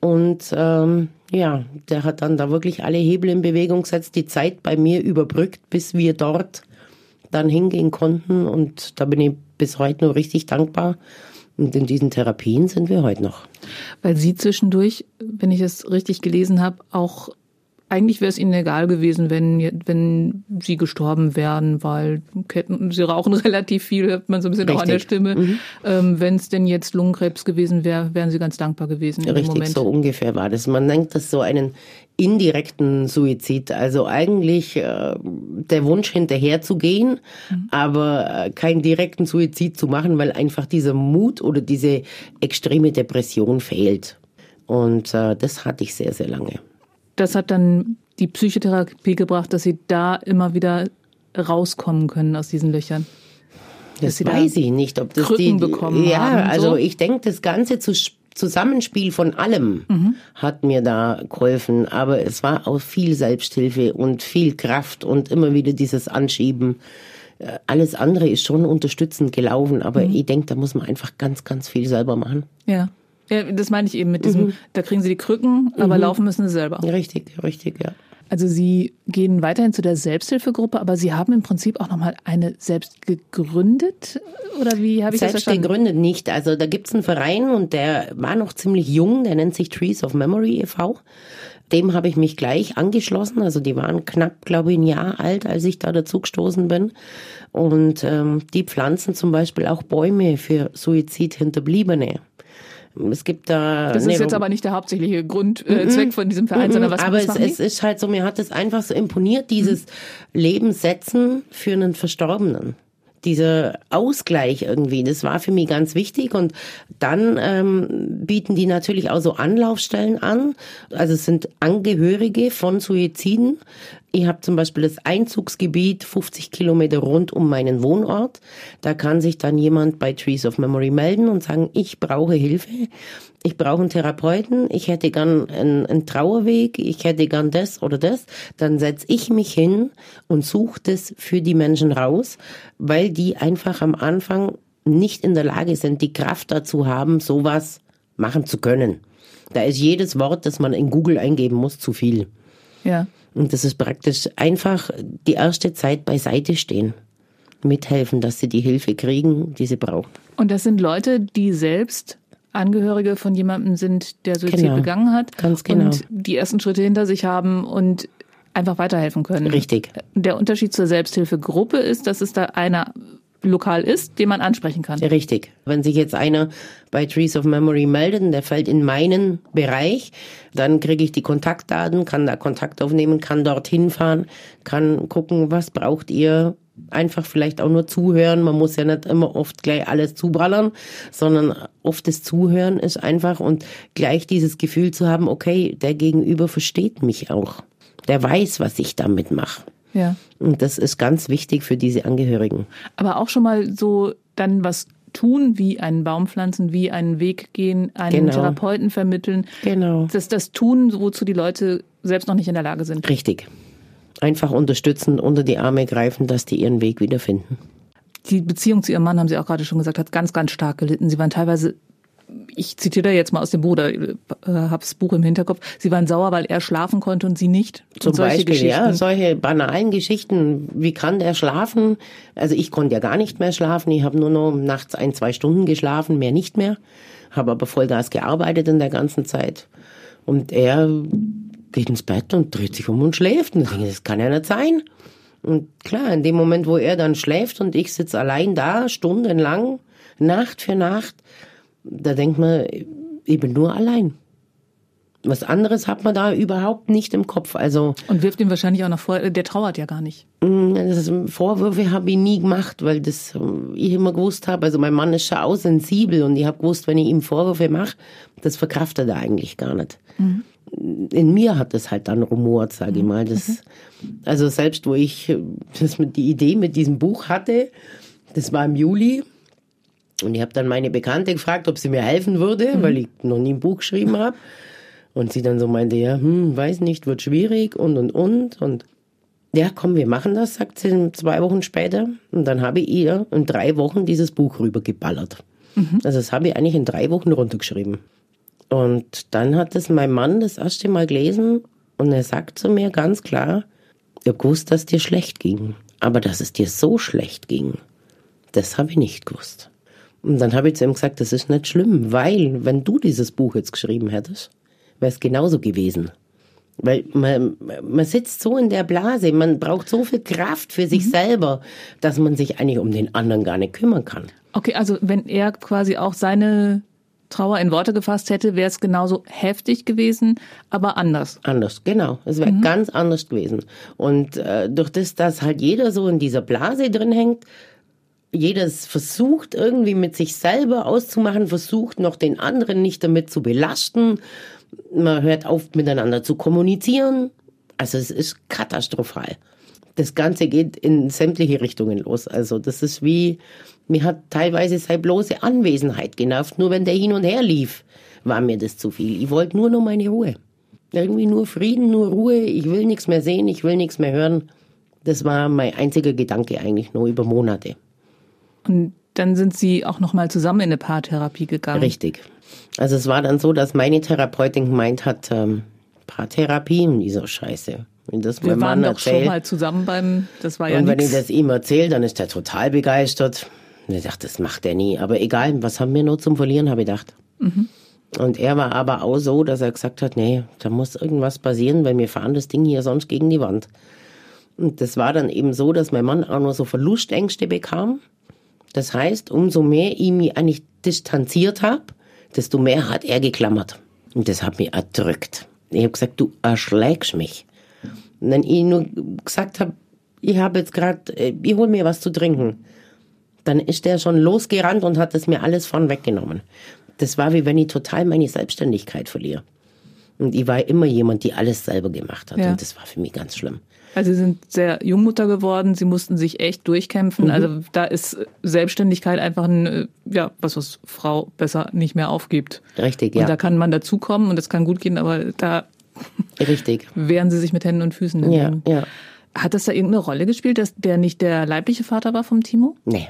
Und ähm, ja, der hat dann da wirklich alle Hebel in Bewegung gesetzt, die Zeit bei mir überbrückt, bis wir dort dann hingehen konnten und da bin ich bis heute nur richtig dankbar. Und in diesen Therapien sind wir heute noch. Weil Sie zwischendurch, wenn ich es richtig gelesen habe, auch eigentlich wäre es ihnen egal gewesen, wenn, wenn sie gestorben wären, weil sie rauchen relativ viel, hört man so ein bisschen Richtig. auch an der Stimme. Mhm. Ähm, wenn es denn jetzt Lungenkrebs gewesen wäre, wären sie ganz dankbar gewesen. Richtig, so ungefähr war das. Man nennt das so einen indirekten Suizid. Also eigentlich äh, der Wunsch hinterher zu gehen, mhm. aber äh, keinen direkten Suizid zu machen, weil einfach dieser Mut oder diese extreme Depression fehlt. Und äh, das hatte ich sehr, sehr lange das hat dann die Psychotherapie gebracht, dass sie da immer wieder rauskommen können aus diesen Löchern. Das weiß ich nicht, ob das Krücken die bekommen ja, haben, so. also ich denke, das ganze Zusammenspiel von allem mhm. hat mir da geholfen, aber es war auch viel Selbsthilfe und viel Kraft und immer wieder dieses Anschieben. Äh, alles andere ist schon unterstützend gelaufen, aber mhm. ich denke, da muss man einfach ganz, ganz viel selber machen. Ja. Ja, das meine ich eben mit diesem, mhm. da kriegen sie die Krücken, aber mhm. laufen müssen sie selber. Richtig, richtig, ja. Also Sie gehen weiterhin zu der Selbsthilfegruppe, aber Sie haben im Prinzip auch nochmal eine selbst gegründet? Oder wie habe ich selbst das verstanden? gegründet nicht. Also da gibt's einen Verein und der war noch ziemlich jung, der nennt sich Trees of Memory e.V. Dem habe ich mich gleich angeschlossen. Also die waren knapp, glaube ich, ein Jahr alt, als ich da dazugestoßen bin. Und ähm, die pflanzen zum Beispiel auch Bäume für Suizidhinterbliebene. Es gibt da. Das ist jetzt aber nicht der hauptsächliche Grund, äh, mhm. Von diesem Verein, sondern was Aber was es, es ist halt so, mir hat es einfach so imponiert, dieses mhm. Leben setzen für einen Verstorbenen dieser Ausgleich irgendwie, das war für mich ganz wichtig. Und dann ähm, bieten die natürlich auch so Anlaufstellen an. Also es sind Angehörige von Suiziden. Ich habe zum Beispiel das Einzugsgebiet 50 Kilometer rund um meinen Wohnort. Da kann sich dann jemand bei Trees of Memory melden und sagen, ich brauche Hilfe ich brauche einen Therapeuten, ich hätte gern einen, einen Trauerweg, ich hätte gern das oder das, dann setze ich mich hin und suche das für die Menschen raus, weil die einfach am Anfang nicht in der Lage sind, die Kraft dazu haben, sowas machen zu können. Da ist jedes Wort, das man in Google eingeben muss, zu viel. Ja. Und das ist praktisch einfach die erste Zeit beiseite stehen. Mithelfen, dass sie die Hilfe kriegen, die sie brauchen. Und das sind Leute, die selbst Angehörige von jemandem sind, der Suizid Genau. begangen hat. Ganz genau. Und die ersten Schritte hinter sich haben und einfach weiterhelfen können. Richtig. Der Unterschied zur Selbsthilfegruppe ist, dass es da einer lokal ist, den man ansprechen kann. Richtig. Wenn sich jetzt einer bei Trees of Memory meldet und der fällt in meinen Bereich, dann kriege ich die Kontaktdaten, kann da Kontakt aufnehmen, kann dorthin fahren, kann gucken, was braucht ihr. Einfach vielleicht auch nur zuhören. Man muss ja nicht immer oft gleich alles zuballern, sondern oft das Zuhören ist einfach und gleich dieses Gefühl zu haben, okay, der Gegenüber versteht mich auch. Der weiß, was ich damit mache. Ja. Und das ist ganz wichtig für diese Angehörigen. Aber auch schon mal so dann was tun, wie einen Baum pflanzen, wie einen Weg gehen, einen Genau. Therapeuten vermitteln. Genau. Das, das tun, wozu die Leute selbst noch nicht in der Lage sind. Richtig. Einfach unterstützen, unter die Arme greifen, dass die ihren Weg wiederfinden. Die Beziehung zu ihrem Mann, haben Sie auch gerade schon gesagt, hat ganz, ganz stark gelitten. Sie waren teilweise, ich zitiere da jetzt mal aus dem Buch, oder äh, hab's Buch im Hinterkopf, Sie waren sauer, weil er schlafen konnte und Sie nicht. Zum Beispiel, ja, solche banalen Geschichten. Wie kann der schlafen? Also ich konnte ja gar nicht mehr schlafen. Ich habe nur noch nachts ein, zwei Stunden geschlafen, mehr nicht mehr. Habe aber Vollgas gearbeitet in der ganzen Zeit. Und er geht ins Bett und dreht sich um und schläft. Und ich denke, das kann ja nicht sein. Und klar, in dem Moment, wo er dann schläft und ich sitze allein da, stundenlang, Nacht für Nacht, da denkt man, bin nur allein. Was anderes hat man da überhaupt nicht im Kopf. Also Und wirft ihm wahrscheinlich auch noch vor, der trauert ja gar nicht. mh, das ist, Vorwürfe habe ich nie gemacht, weil das ähm, ich immer gewusst habe. Also mein Mann ist schon auch sensibel und ich habe gewusst, wenn ich ihm Vorwürfe mache, das verkraftet er eigentlich gar nicht. In mir hat das halt dann rumort, sage ich mal. Das, Also selbst wo ich äh, das mit die Idee mit diesem Buch hatte, das war im Juli. Und ich habe dann meine Bekannte gefragt, ob sie mir helfen würde, weil ich noch nie ein Buch geschrieben habe. Und sie dann so meinte, ja, hm, weiß nicht, wird schwierig und und und. Und ja, komm, wir machen das, sagt sie zwei Wochen später. Und dann habe ich ihr in drei Wochen dieses Buch rübergeballert. Also das habe ich eigentlich in drei Wochen runtergeschrieben. Und dann hat es mein Mann das erste Mal gelesen und er sagt zu mir ganz klar, ich habe gewusst, dass dir schlecht ging. Aber dass es dir so schlecht ging, das habe ich nicht gewusst. Und dann habe ich zu ihm gesagt, das ist nicht schlimm, weil wenn du dieses Buch jetzt geschrieben hättest, wäre es genauso gewesen. Weil man, man sitzt so in der Blase, man braucht so viel Kraft für sich selber, dass man sich eigentlich um den anderen gar nicht kümmern kann. Okay, also wenn er quasi auch seine Trauer in Worte gefasst hätte, wäre es genauso heftig gewesen, aber anders. Anders, genau. Es wäre ganz anders gewesen. Und äh, durch das, dass halt jeder so in dieser Blase drin hängt, jeder es versucht irgendwie mit sich selber auszumachen, versucht noch den anderen nicht damit zu belasten. Man hört auf miteinander zu kommunizieren. Also es ist katastrophal. Das Ganze geht in sämtliche Richtungen los. Also das ist wie, mir hat teilweise seine bloße Anwesenheit genervt. Nur wenn der hin und her lief, war mir das zu viel. Ich wollte nur noch meine Ruhe. Irgendwie nur Frieden, nur Ruhe. Ich will nichts mehr sehen, ich will nichts mehr hören. Das war mein einziger Gedanke eigentlich nur über Monate. Und dann sind sie auch nochmal zusammen in eine Paartherapie gegangen. Richtig. Also es war dann so, dass meine Therapeutin gemeint hat, ähm, Paartherapie ich so scheiße. Wenn das Wir mein waren Mann doch schon erzählt, mal zusammen beim, das war ja und wenn ich das ihm erzähle, dann ist er total begeistert. Und ich dachte, das macht er nie. Aber egal, was haben wir nur zum Verlieren, habe ich gedacht. Und er war aber auch so, dass er gesagt hat, nee, da muss irgendwas passieren, weil wir fahren das Ding hier sonst gegen die Wand. Und das war dann eben so, dass mein Mann auch noch so Verlustängste bekam. Das heißt, umso mehr ich mich eigentlich distanziert habe, desto mehr hat er geklammert. Und das hat mich erdrückt. Ich habe gesagt, du erschlägst mich. Und dann ich nur gesagt habe, ich habe jetzt gerade, ich hol mir was zu trinken. Dann ist der schon losgerannt und hat es mir alles von weggenommen. Das war wie wenn ich total meine Selbstständigkeit verliere. Und ich war immer jemand, die alles selber gemacht hat. Ja. Und das war für mich ganz schlimm. Also sie sind sehr Jungmutter geworden, sie mussten sich echt durchkämpfen. Mhm. Also da ist Selbstständigkeit einfach ein, äh, ja, was was Frau besser nicht mehr aufgibt. Richtig, Und ja. da kann man dazukommen und das kann gut gehen, aber da Richtig. wehren sie sich mit Händen und Füßen Ja, dagegen. ja. Hat das da irgendeine Rolle gespielt, dass der nicht der leibliche Vater war vom Timo? Nee.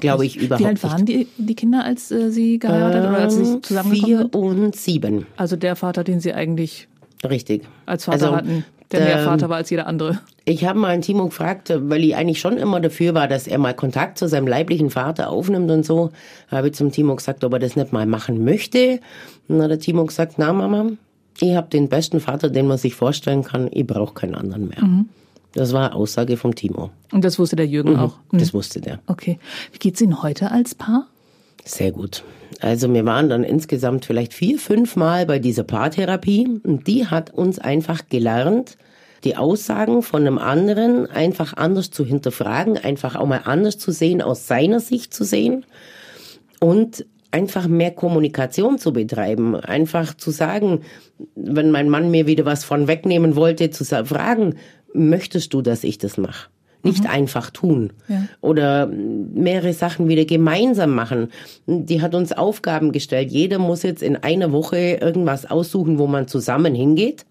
Glaube ich überhaupt Wie alt waren die, die Kinder, als äh, sie geheiratet oder als sie Ähm, zusammengekommen Vier und sieben. Also der Vater, den sie eigentlich Richtig. als Vater Also, hatten, der mehr Vater war als jeder andere. Ich habe mal einen Timo gefragt, weil ich eigentlich schon immer dafür war, dass er mal Kontakt zu seinem leiblichen Vater aufnimmt und so. Habe ich zum Timo gesagt, ob er das nicht mal machen möchte. Und dann hat der Timo gesagt, na Mama, ich habe den besten Vater, den man sich vorstellen kann. Ich brauche keinen anderen mehr. Das war Aussage vom Timo. Und das wusste der Jürgen auch. Mhm. Das wusste der. Okay. Wie geht's Ihnen heute als Paar? Sehr gut. Also wir waren dann insgesamt vielleicht vier, fünf Mal bei dieser Paartherapie und die hat uns einfach gelernt, die Aussagen von einem anderen einfach anders zu hinterfragen, einfach auch mal anders zu sehen, aus seiner Sicht zu sehen und einfach mehr Kommunikation zu betreiben, einfach zu sagen, wenn mein Mann mir wieder was von wegnehmen wollte, zu fragen, möchtest du, dass ich das mache? Nicht einfach tun. Ja. Oder mehrere Sachen wieder gemeinsam machen. Die hat uns Aufgaben gestellt. Jeder muss jetzt in einer Woche irgendwas aussuchen, wo man zusammen hingeht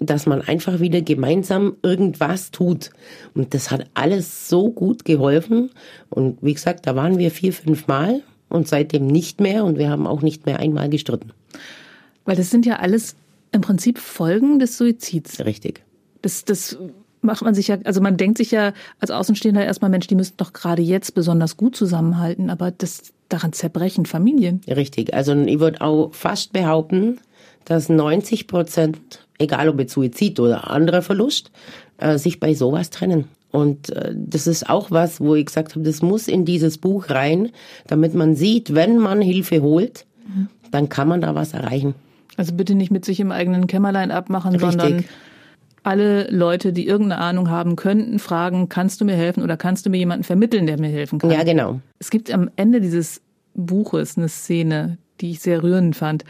dass man einfach wieder gemeinsam irgendwas tut. Und das hat alles so gut geholfen. Und wie gesagt, da waren wir vier, fünf Mal und seitdem nicht mehr und wir haben auch nicht mehr einmal gestritten. Weil das sind ja alles im Prinzip Folgen des Suizids. Richtig. Das, das macht man sich ja, also man denkt sich ja als Außenstehender erstmal, Mensch, die müssten doch gerade jetzt besonders gut zusammenhalten, aber das daran zerbrechen Familien. Richtig. Also ich würde auch fast behaupten, dass 90 Prozent, egal ob jetzt Suizid oder anderer Verlust, äh, sich bei sowas trennen. Und äh, das ist auch was, wo ich gesagt habe, das muss in dieses Buch rein, damit man sieht, wenn man Hilfe holt, dann kann man da was erreichen. Also bitte nicht mit sich im eigenen Kämmerlein abmachen, Richtig. sondern alle Leute, die irgendeine Ahnung haben, könnten fragen, kannst du mir helfen oder kannst du mir jemanden vermitteln, der mir helfen kann? Ja, genau. Es gibt am Ende dieses Buches eine Szene, die ich sehr rührend fand.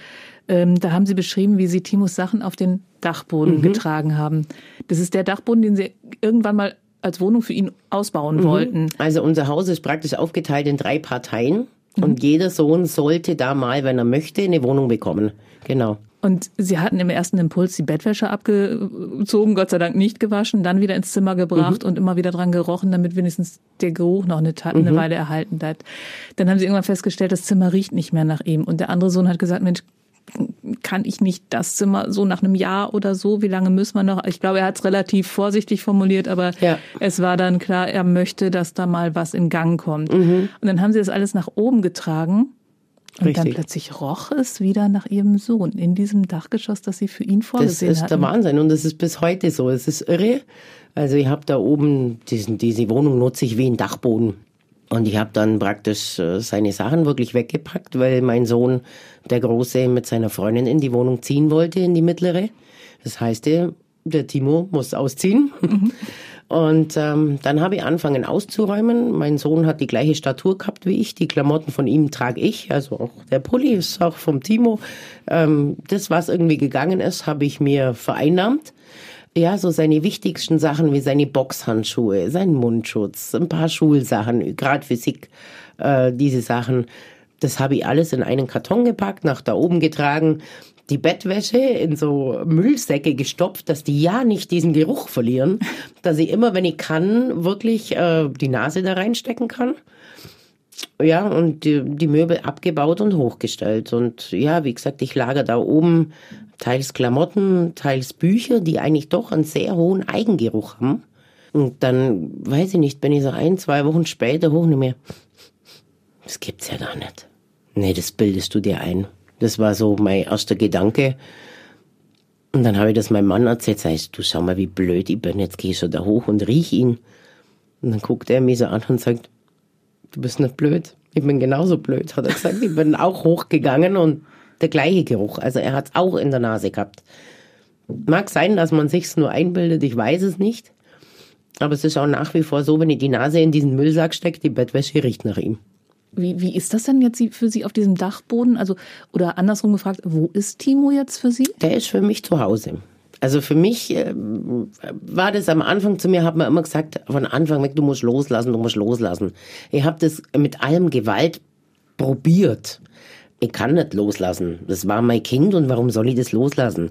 Ähm, da haben sie beschrieben, wie sie Timos Sachen auf den Dachboden getragen haben. Das ist der Dachboden, den sie irgendwann mal als Wohnung für ihn ausbauen wollten. Also unser Haus ist praktisch aufgeteilt in drei Parteien und jeder Sohn sollte da mal, wenn er möchte, eine Wohnung bekommen. Genau. Und sie hatten im ersten Impuls die Bettwäsche abgezogen, Gott sei Dank nicht gewaschen, dann wieder ins Zimmer gebracht und immer wieder dran gerochen, damit wenigstens der Geruch noch eine, Ta- eine Weile erhalten bleibt. Dann haben sie irgendwann festgestellt, das Zimmer riecht nicht mehr nach ihm. Und der andere Sohn hat gesagt, Mensch, kann ich nicht das Zimmer so nach einem Jahr oder so, wie lange müssen wir noch? Ich glaube, er hat es relativ vorsichtig formuliert, aber Ja. es war dann klar, er möchte, dass da mal was in Gang kommt. Und dann haben sie das alles nach oben getragen. Und dann Richtig. plötzlich roch es wieder nach ihrem Sohn in diesem Dachgeschoss, das sie für ihn Das vorgesehen ist der hatten. Wahnsinn und das ist bis heute so. Es ist irre. Also ich habe da oben, diesen, diese Wohnung nutze ich wie ein Dachboden. Und ich habe dann praktisch äh, seine Sachen wirklich weggepackt, weil mein Sohn, der Große, mit seiner Freundin in die Wohnung ziehen wollte, in die mittlere. Das heißt, der, der Timo muss ausziehen. Und ähm, dann habe ich angefangen auszuräumen. Mein Sohn hat die gleiche Statur gehabt wie ich. Die Klamotten von ihm trage ich. Also auch der Pulli ist auch vom Timo. Ähm, das, was irgendwie gegangen ist, habe ich mir vereinnahmt. Ja, so seine wichtigsten Sachen wie seine Boxhandschuhe, sein Mundschutz, ein paar Schulsachen, gerade Physik, äh, diese Sachen. Das habe ich alles in einen Karton gepackt, nach da oben getragen, die Bettwäsche in so Müllsäcke gestopft, dass die ja nicht diesen Geruch verlieren, dass ich immer, wenn ich kann, wirklich äh, die Nase da reinstecken kann. Ja, und die, die Möbel abgebaut und hochgestellt. Und ja, wie gesagt, ich lager da oben teils Klamotten, teils Bücher, die eigentlich doch einen sehr hohen Eigengeruch haben. Und dann, weiß ich nicht, bin ich so ein, zwei Wochen später hoch und mir, das gibt's ja gar nicht. Nee, das bildest du dir ein. Das war so mein erster Gedanke. Und dann habe ich das meinem Mann erzählt, sag ich, du schau mal, wie blöd ich bin, jetzt geh ich so da hoch und riech ihn. Und dann guckt er mich so an und sagt, du bist nicht blöd. Ich bin genauso blöd, hat er gesagt. Ich bin auch hochgegangen und der gleiche Geruch. Also er hat es auch in der Nase gehabt. Mag sein, dass man sich's nur einbildet, ich weiß es nicht. Aber es ist auch nach wie vor so, wenn ich die Nase in diesen Müllsack stecke, die Bettwäsche riecht nach ihm. Wie, wie ist das denn jetzt für Sie auf diesem Dachboden? Also, oder andersrum gefragt, wo ist Timo jetzt für Sie? Der ist für mich zu Hause. Also für mich äh, war das am Anfang zu mir, hat man immer gesagt, von Anfang weg, du musst loslassen, du musst loslassen. Ich habe das mit allem Gewalt probiert. Ich kann nicht loslassen. Das war mein Kind und warum soll ich das loslassen?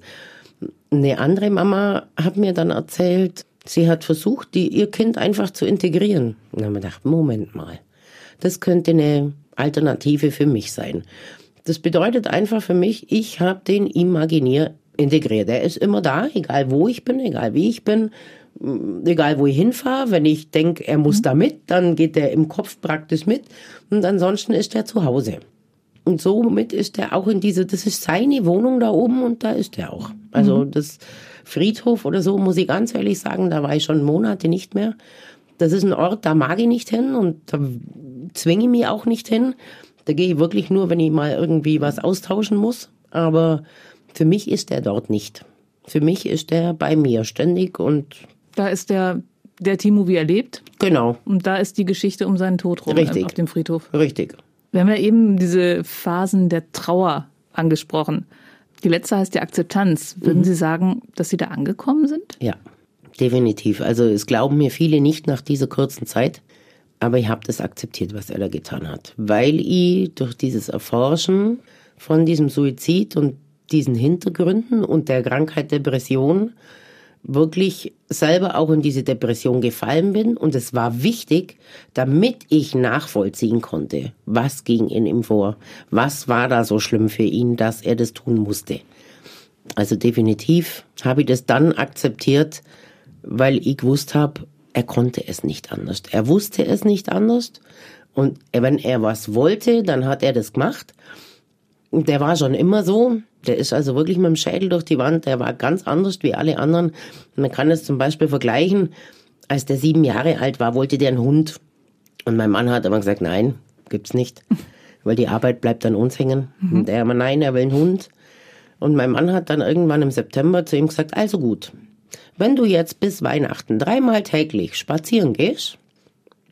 Eine andere Mama hat mir dann erzählt, Sie hat versucht, die, ihr Kind einfach zu integrieren. Und dann haben wir gedacht, Moment mal, das könnte eine Alternative für mich sein. Das bedeutet einfach für mich, ich habe den imaginär integriert. Er ist immer da, egal wo ich bin, egal wie ich bin, mm, egal wo ich hinfahre. Wenn ich denke, er muss mhm. da mit, dann geht er im Kopf praktisch mit. Und ansonsten ist er zu Hause. Und somit ist er auch in diese, das ist seine Wohnung da oben und da ist er auch. Also mhm. das Friedhof oder so, muss ich ganz ehrlich sagen, da war ich schon Monate nicht mehr. Das ist ein Ort, da mag ich nicht hin und da zwinge ich mich auch nicht hin. Da gehe ich wirklich nur, wenn ich mal irgendwie was austauschen muss. Aber für mich ist er dort nicht. Für mich ist er bei mir ständig und. Da ist der, der Timo, wie er lebt. Genau. Und da ist die Geschichte um seinen Tod rum Richtig. auf dem Friedhof. Richtig. Wir haben ja eben diese Phasen der Trauer angesprochen. Die letzte heißt die Akzeptanz. Würden mhm. Sie sagen, dass Sie da angekommen sind? Ja, definitiv. Also es glauben mir viele nicht nach dieser kurzen Zeit. Aber ich habe das akzeptiert, was er da getan hat. Weil ich durch dieses Erforschen von diesem Suizid und diesen Hintergründen und der Krankheit Depression wirklich selber auch in diese Depression gefallen bin. Und es war wichtig, damit ich nachvollziehen konnte, was ging in ihm vor, was war da so schlimm für ihn, dass er das tun musste. Also definitiv habe ich das dann akzeptiert, weil ich gewusst habe, er konnte es nicht anders. Er wusste es nicht anders. Und wenn er was wollte, dann hat er das gemacht. Und der war schon immer so. Der ist also wirklich mit dem Schädel durch die Wand. Der war ganz anders wie alle anderen. Man kann es zum Beispiel vergleichen. Als der sieben Jahre alt war, wollte der einen Hund. Und mein Mann hat aber gesagt, nein, gibt's nicht. Weil die Arbeit bleibt an uns hängen. Mhm. Und er aber, nein, er will einen Hund. Und mein Mann hat dann irgendwann im September zu ihm gesagt, also gut, wenn du jetzt bis Weihnachten dreimal täglich spazieren gehst,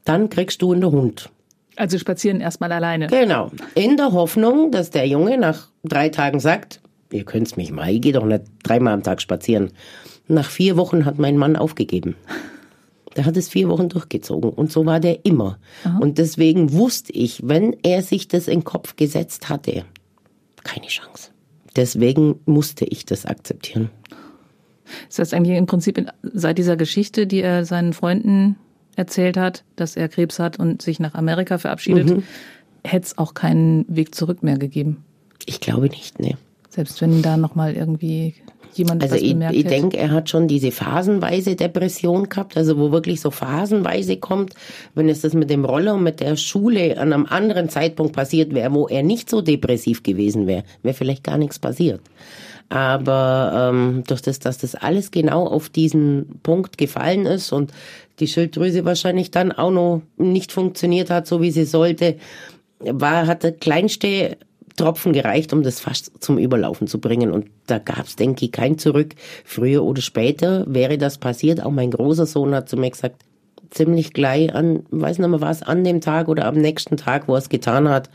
dann kriegst du einen Hund. Also spazieren erstmal alleine. Genau. In der Hoffnung, dass der Junge nach drei Tagen sagt, ihr könnt's mich mal, ich gehe doch nicht dreimal am Tag spazieren. Nach vier Wochen hat mein Mann aufgegeben. Der hat es vier Wochen durchgezogen und so war der immer. Aha. Und deswegen wusste ich, wenn er sich das in den Kopf gesetzt hatte, keine Chance. Deswegen musste ich das akzeptieren. Das heißt eigentlich im Prinzip seit dieser Geschichte, die er seinen Freunden erzählt hat, dass er Krebs hat und sich nach Amerika verabschiedet, mhm. hätte es auch keinen Weg zurück mehr gegeben. Ich glaube nicht, ne. Selbst wenn da nochmal irgendwie jemand also ich, ich denke, er hat schon diese phasenweise Depression gehabt, also wo wirklich so phasenweise kommt, wenn es das mit dem Roller und mit der Schule an einem anderen Zeitpunkt passiert wäre, wo er nicht so depressiv gewesen wäre, wäre vielleicht gar nichts passiert. Aber ähm, durch das, dass das alles genau auf diesen Punkt gefallen ist und die Schilddrüse wahrscheinlich dann auch noch nicht funktioniert hat, so wie sie sollte, war, hat der kleinste Tropfen gereicht, um das fast zum Überlaufen zu bringen. Und da gab es, denke ich, kein Zurück. Früher oder später wäre das passiert. Auch mein großer Sohn hat zu mir gesagt, ziemlich gleich an, weiß nicht mehr was, an dem Tag oder am nächsten Tag, wo er es getan hat.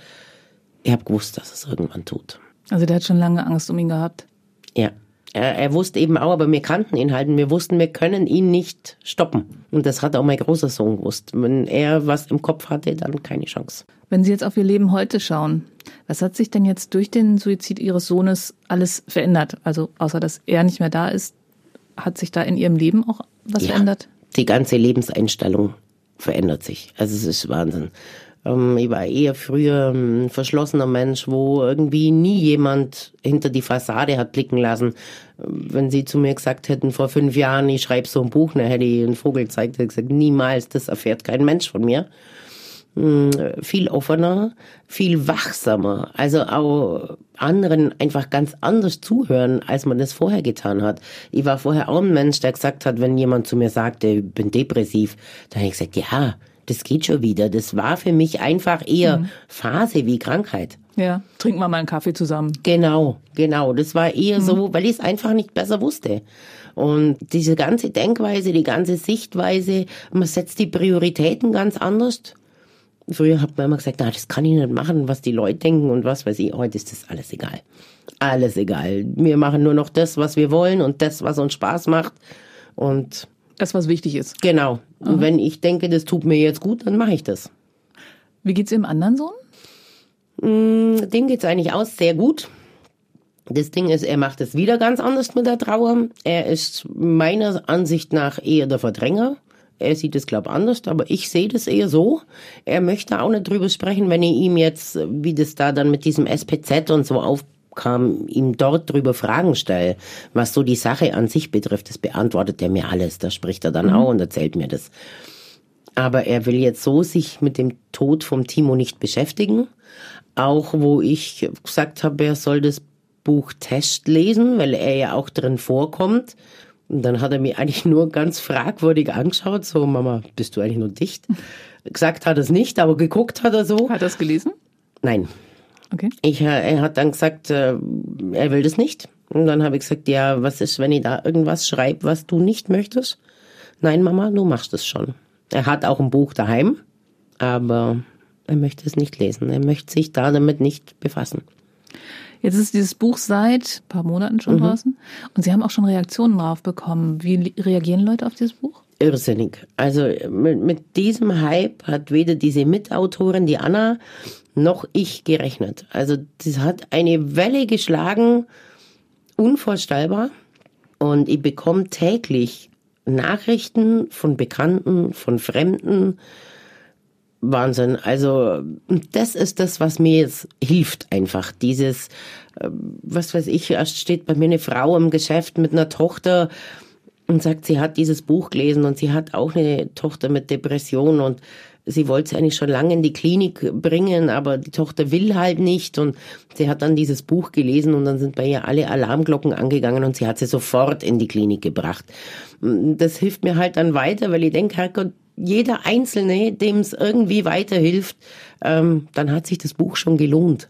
Ich habe gewusst, dass es irgendwann tut. Also der hat schon lange Angst um ihn gehabt. Ja. Er, er wusste eben auch, aber wir kannten ihn halt und wir wussten, wir können ihn nicht stoppen. Und das hat auch mein großer Sohn gewusst. Wenn er was im Kopf hatte, dann keine Chance. Wenn Sie jetzt auf Ihr Leben heute schauen, was hat sich denn jetzt durch den Suizid Ihres Sohnes alles verändert? Also außer dass er nicht mehr da ist, hat sich da in Ihrem Leben auch was ja, verändert? Die ganze Lebenseinstellung verändert sich. Also es ist Wahnsinn. Ähm, ich war eher früher ein verschlossener Mensch, wo irgendwie nie jemand hinter die Fassade hat blicken lassen. Wenn Sie zu mir gesagt hätten, vor fünf Jahren, ich schreibe so ein Buch, dann hätte ich einen Vogel gezeigt, hätte gesagt, niemals, das erfährt kein Mensch von mir. Hm, viel offener, viel wachsamer, also auch anderen einfach ganz anders zuhören, als man das vorher getan hat. Ich war vorher auch ein Mensch, der gesagt hat, wenn jemand zu mir sagte, ich bin depressiv, dann habe ich gesagt, ja, das geht schon wieder. Das war für mich einfach eher mhm. Phase wie Krankheit. Ja, trinken wir mal einen Kaffee zusammen. Genau, genau. Das war eher mhm. so, weil ich es einfach nicht besser wusste. Und diese ganze Denkweise, die ganze Sichtweise, man setzt die Prioritäten ganz anders. Früher hat man immer gesagt, na, das kann ich nicht machen, was die Leute denken und was weiß ich. Heute ist das alles egal. Alles egal. Wir machen nur noch das, was wir wollen und das, was uns Spaß macht. Und das, was wichtig ist. Genau. Und mhm. wenn ich denke, das tut mir jetzt gut, dann mache ich das. Wie geht's Ihrem anderen Sohn? Mm, dem geht's eigentlich aus sehr gut. Das Ding ist, er macht es wieder ganz anders mit der Trauer. Er ist meiner Ansicht nach eher der Verdränger. Er sieht es, glaube anders, aber ich sehe das eher so. Er möchte auch nicht drüber sprechen, wenn ich ihm jetzt, wie das da dann mit diesem SPZ und so aufkam, ihm dort drüber Fragen stelle, was so die Sache an sich betrifft. Das beantwortet er mir alles. Da spricht er dann mhm. auch und erzählt mir das. Aber er will jetzt so sich mit dem Tod vom Timo nicht beschäftigen. Auch wo ich gesagt habe, er soll das Buch Test lesen, weil er ja auch drin vorkommt. Und dann hat er mich eigentlich nur ganz fragwürdig angeschaut, so Mama, bist du eigentlich nur dicht? Gesagt hat er es nicht, aber geguckt hat er so. Hat er es gelesen? Nein. Okay. Ich, äh, er hat dann gesagt, äh, er will das nicht. Und dann habe ich gesagt, ja, was ist, wenn ich da irgendwas schreibe, was du nicht möchtest? Nein, Mama, du machst es schon. Er hat auch ein Buch daheim, aber er möchte es nicht lesen. Er möchte sich da damit nicht befassen. Jetzt ist dieses Buch seit ein paar Monaten schon mhm. draußen und Sie haben auch schon Reaktionen drauf bekommen. Wie reagieren Leute auf dieses Buch? Irrsinnig. Also mit, mit diesem Hype hat weder diese Mitautorin, die Anna, noch ich gerechnet. Also das hat eine Welle geschlagen, unvorstellbar. Und ich bekomme täglich Nachrichten von Bekannten, von Fremden, Wahnsinn. Also das ist das, was mir jetzt hilft einfach. Dieses, äh, was weiß ich, erst steht bei mir eine Frau im Geschäft mit einer Tochter und sagt, sie hat dieses Buch gelesen und sie hat auch eine Tochter mit Depression und sie wollte sie eigentlich schon lange in die Klinik bringen, aber die Tochter will halt nicht und sie hat dann dieses Buch gelesen und dann sind bei ihr alle Alarmglocken angegangen und sie hat sie sofort in die Klinik gebracht. Das hilft mir halt dann weiter, weil ich denke, Herrgott, jeder Einzelne, dem es irgendwie weiterhilft, ähm, dann hat sich das Buch schon gelohnt.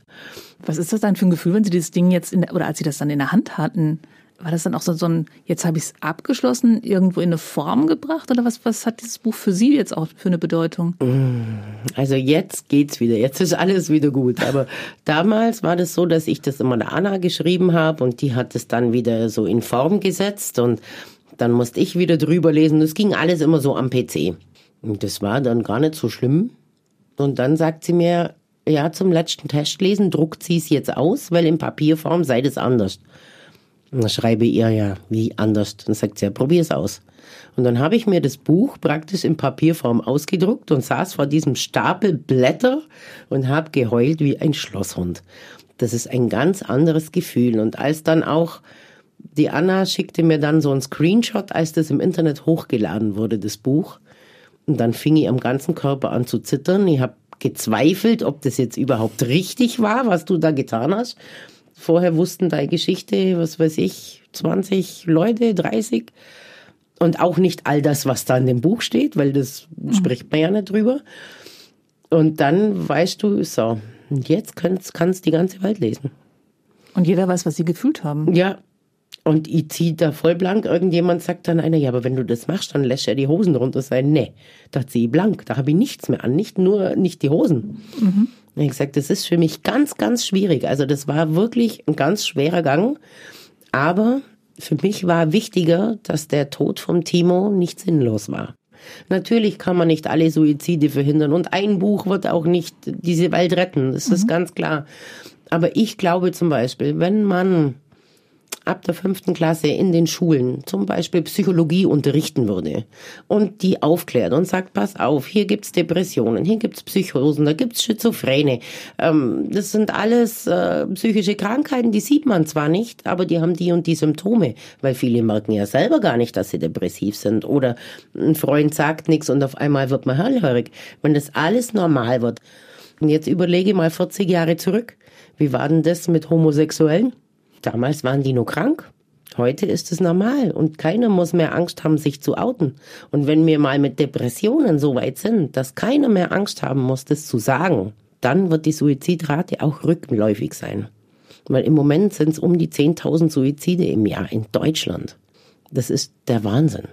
Was ist das dann für ein Gefühl, wenn Sie dieses Ding jetzt in der, oder als Sie das dann in der Hand hatten? War das dann auch so, so ein, jetzt habe ich es abgeschlossen, irgendwo in eine Form gebracht? Oder was, was hat dieses Buch für Sie jetzt auch für eine Bedeutung? Also jetzt geht's wieder, jetzt ist alles wieder gut. Aber damals war das so, dass ich das immer der Anna geschrieben habe und die hat es dann wieder so in Form gesetzt und dann musste ich wieder drüber lesen. Das ging alles immer so am PC. Und das war dann gar nicht so schlimm. Und dann sagt sie mir, ja, zum letzten Testlesen druckt sie es jetzt aus, weil in Papierform sei das anders. Und dann schreibe ihr ja, wie anders. Dann sagt sie, ja, probier es aus. Und dann habe ich mir das Buch praktisch in Papierform ausgedruckt und saß vor diesem Stapel Blätter und habe geheult wie ein Schlosshund. Das ist ein ganz anderes Gefühl. Und als dann auch die Anna schickte mir dann so einen Screenshot, als das im Internet hochgeladen wurde, das Buch. Und dann fing ich am ganzen Körper an zu zittern. Ich habe gezweifelt, ob das jetzt überhaupt richtig war, was du da getan hast. Vorher wussten deine Geschichte, was weiß ich, 20 Leute, 30. Und auch nicht all das, was da in dem Buch steht, weil das mhm. spricht man ja nicht drüber. Und dann weißt du, so, jetzt kannst, kannst die ganze Welt lesen. Und jeder weiß, was sie gefühlt haben. Ja, und ich zieh da voll blank. Irgendjemand sagt dann einer, ja, aber wenn du das machst, dann lässt er die Hosen runter sein. Nee, da zieh ich blank. Da habe ich nichts mehr an. Nicht nur, nicht die Hosen. Mhm. Ich gesagt, das ist für mich ganz, ganz schwierig. Also das war wirklich ein ganz schwerer Gang. Aber für mich war wichtiger, dass der Tod vom Timo nicht sinnlos war. Natürlich kann man nicht alle Suizide verhindern und ein Buch wird auch nicht diese Welt retten. Das mhm. ist ganz klar. Aber ich glaube zum Beispiel, wenn man ab der fünften Klasse in den Schulen zum Beispiel Psychologie unterrichten würde und die aufklärt und sagt, pass auf, hier gibt's Depressionen, hier gibt's Psychosen, da gibt's Schizophrene. Ähm, das sind alles äh, psychische Krankheiten, die sieht man zwar nicht, aber die haben die und die Symptome, weil viele merken ja selber gar nicht, dass sie depressiv sind oder ein Freund sagt nichts und auf einmal wird man hellhörig. Wenn das alles normal wird. Und jetzt überlege mal 40 Jahre zurück. Wie war denn das mit Homosexuellen? Damals waren die nur krank. Heute ist es normal und keiner muss mehr Angst haben, sich zu outen. Und wenn wir mal mit Depressionen so weit sind, dass keiner mehr Angst haben muss, das zu sagen, dann wird die Suizidrate auch rückläufig sein. Weil im Moment sind es um die 10.000 Suizide im Jahr in Deutschland. Das ist der Wahnsinn.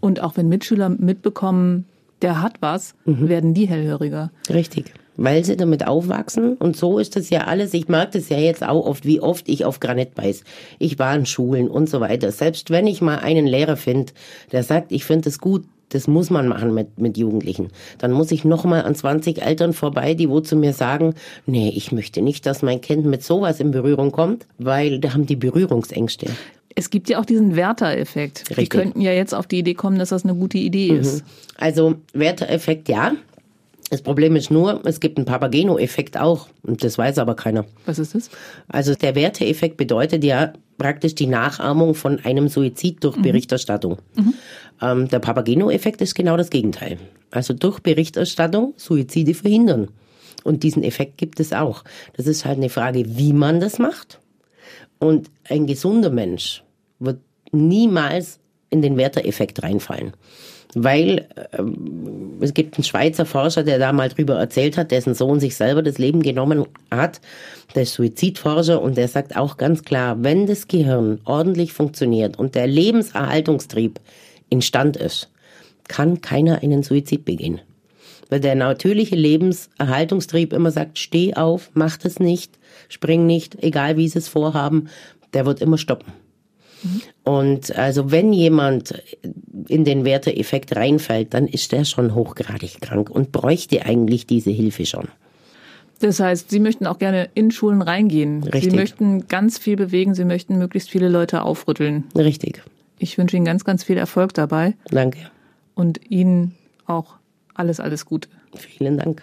Und auch wenn Mitschüler mitbekommen, der hat was, mhm. werden die hellhöriger. Richtig weil sie damit aufwachsen. Und so ist das ja alles. Ich merke das ja jetzt auch oft, wie oft ich auf Granit beiß. Ich war in Schulen und so weiter. Selbst wenn ich mal einen Lehrer finde, der sagt, ich finde es gut, das muss man machen mit, mit Jugendlichen. Dann muss ich nochmal an 20 Eltern vorbei, die wo zu mir sagen, nee, ich möchte nicht, dass mein Kind mit sowas in Berührung kommt, weil da haben die Berührungsängste. Es gibt ja auch diesen Werter-Effekt. Die könnten ja jetzt auf die Idee kommen, dass das eine gute Idee ist. Also Werteeffekt ja. Das Problem ist nur, es gibt einen Papageno-Effekt auch und das weiß aber keiner. Was ist das? Also der Werteeffekt bedeutet ja praktisch die Nachahmung von einem Suizid durch Berichterstattung. Ähm, der Papageno-Effekt ist genau das Gegenteil. Also durch Berichterstattung Suizide verhindern. Und diesen Effekt gibt es auch. Das ist halt eine Frage, wie man das macht. Und ein gesunder Mensch wird niemals in den Werteeffekt reinfallen. Weil ähm, es gibt einen Schweizer Forscher, der da mal drüber erzählt hat, dessen Sohn sich selber das Leben genommen hat. Der ist Suizidforscher und der sagt auch ganz klar, wenn das Gehirn ordentlich funktioniert und der Lebenserhaltungstrieb instand ist, kann keiner einen Suizid begehen. Weil der natürliche Lebenserhaltungstrieb immer sagt, steh auf, mach das nicht, spring nicht, egal wie sie es vorhaben, der wird immer stoppen. Und also wenn jemand in den Werteeffekt reinfällt, dann ist der schon hochgradig krank und bräuchte eigentlich diese Hilfe schon. Das heißt, Sie möchten auch gerne in Schulen reingehen. Richtig. Sie möchten ganz viel bewegen. Sie möchten möglichst viele Leute aufrütteln. Richtig. Ich wünsche Ihnen ganz, ganz viel Erfolg dabei Danke. und Ihnen auch alles, alles Gute. Vielen Dank.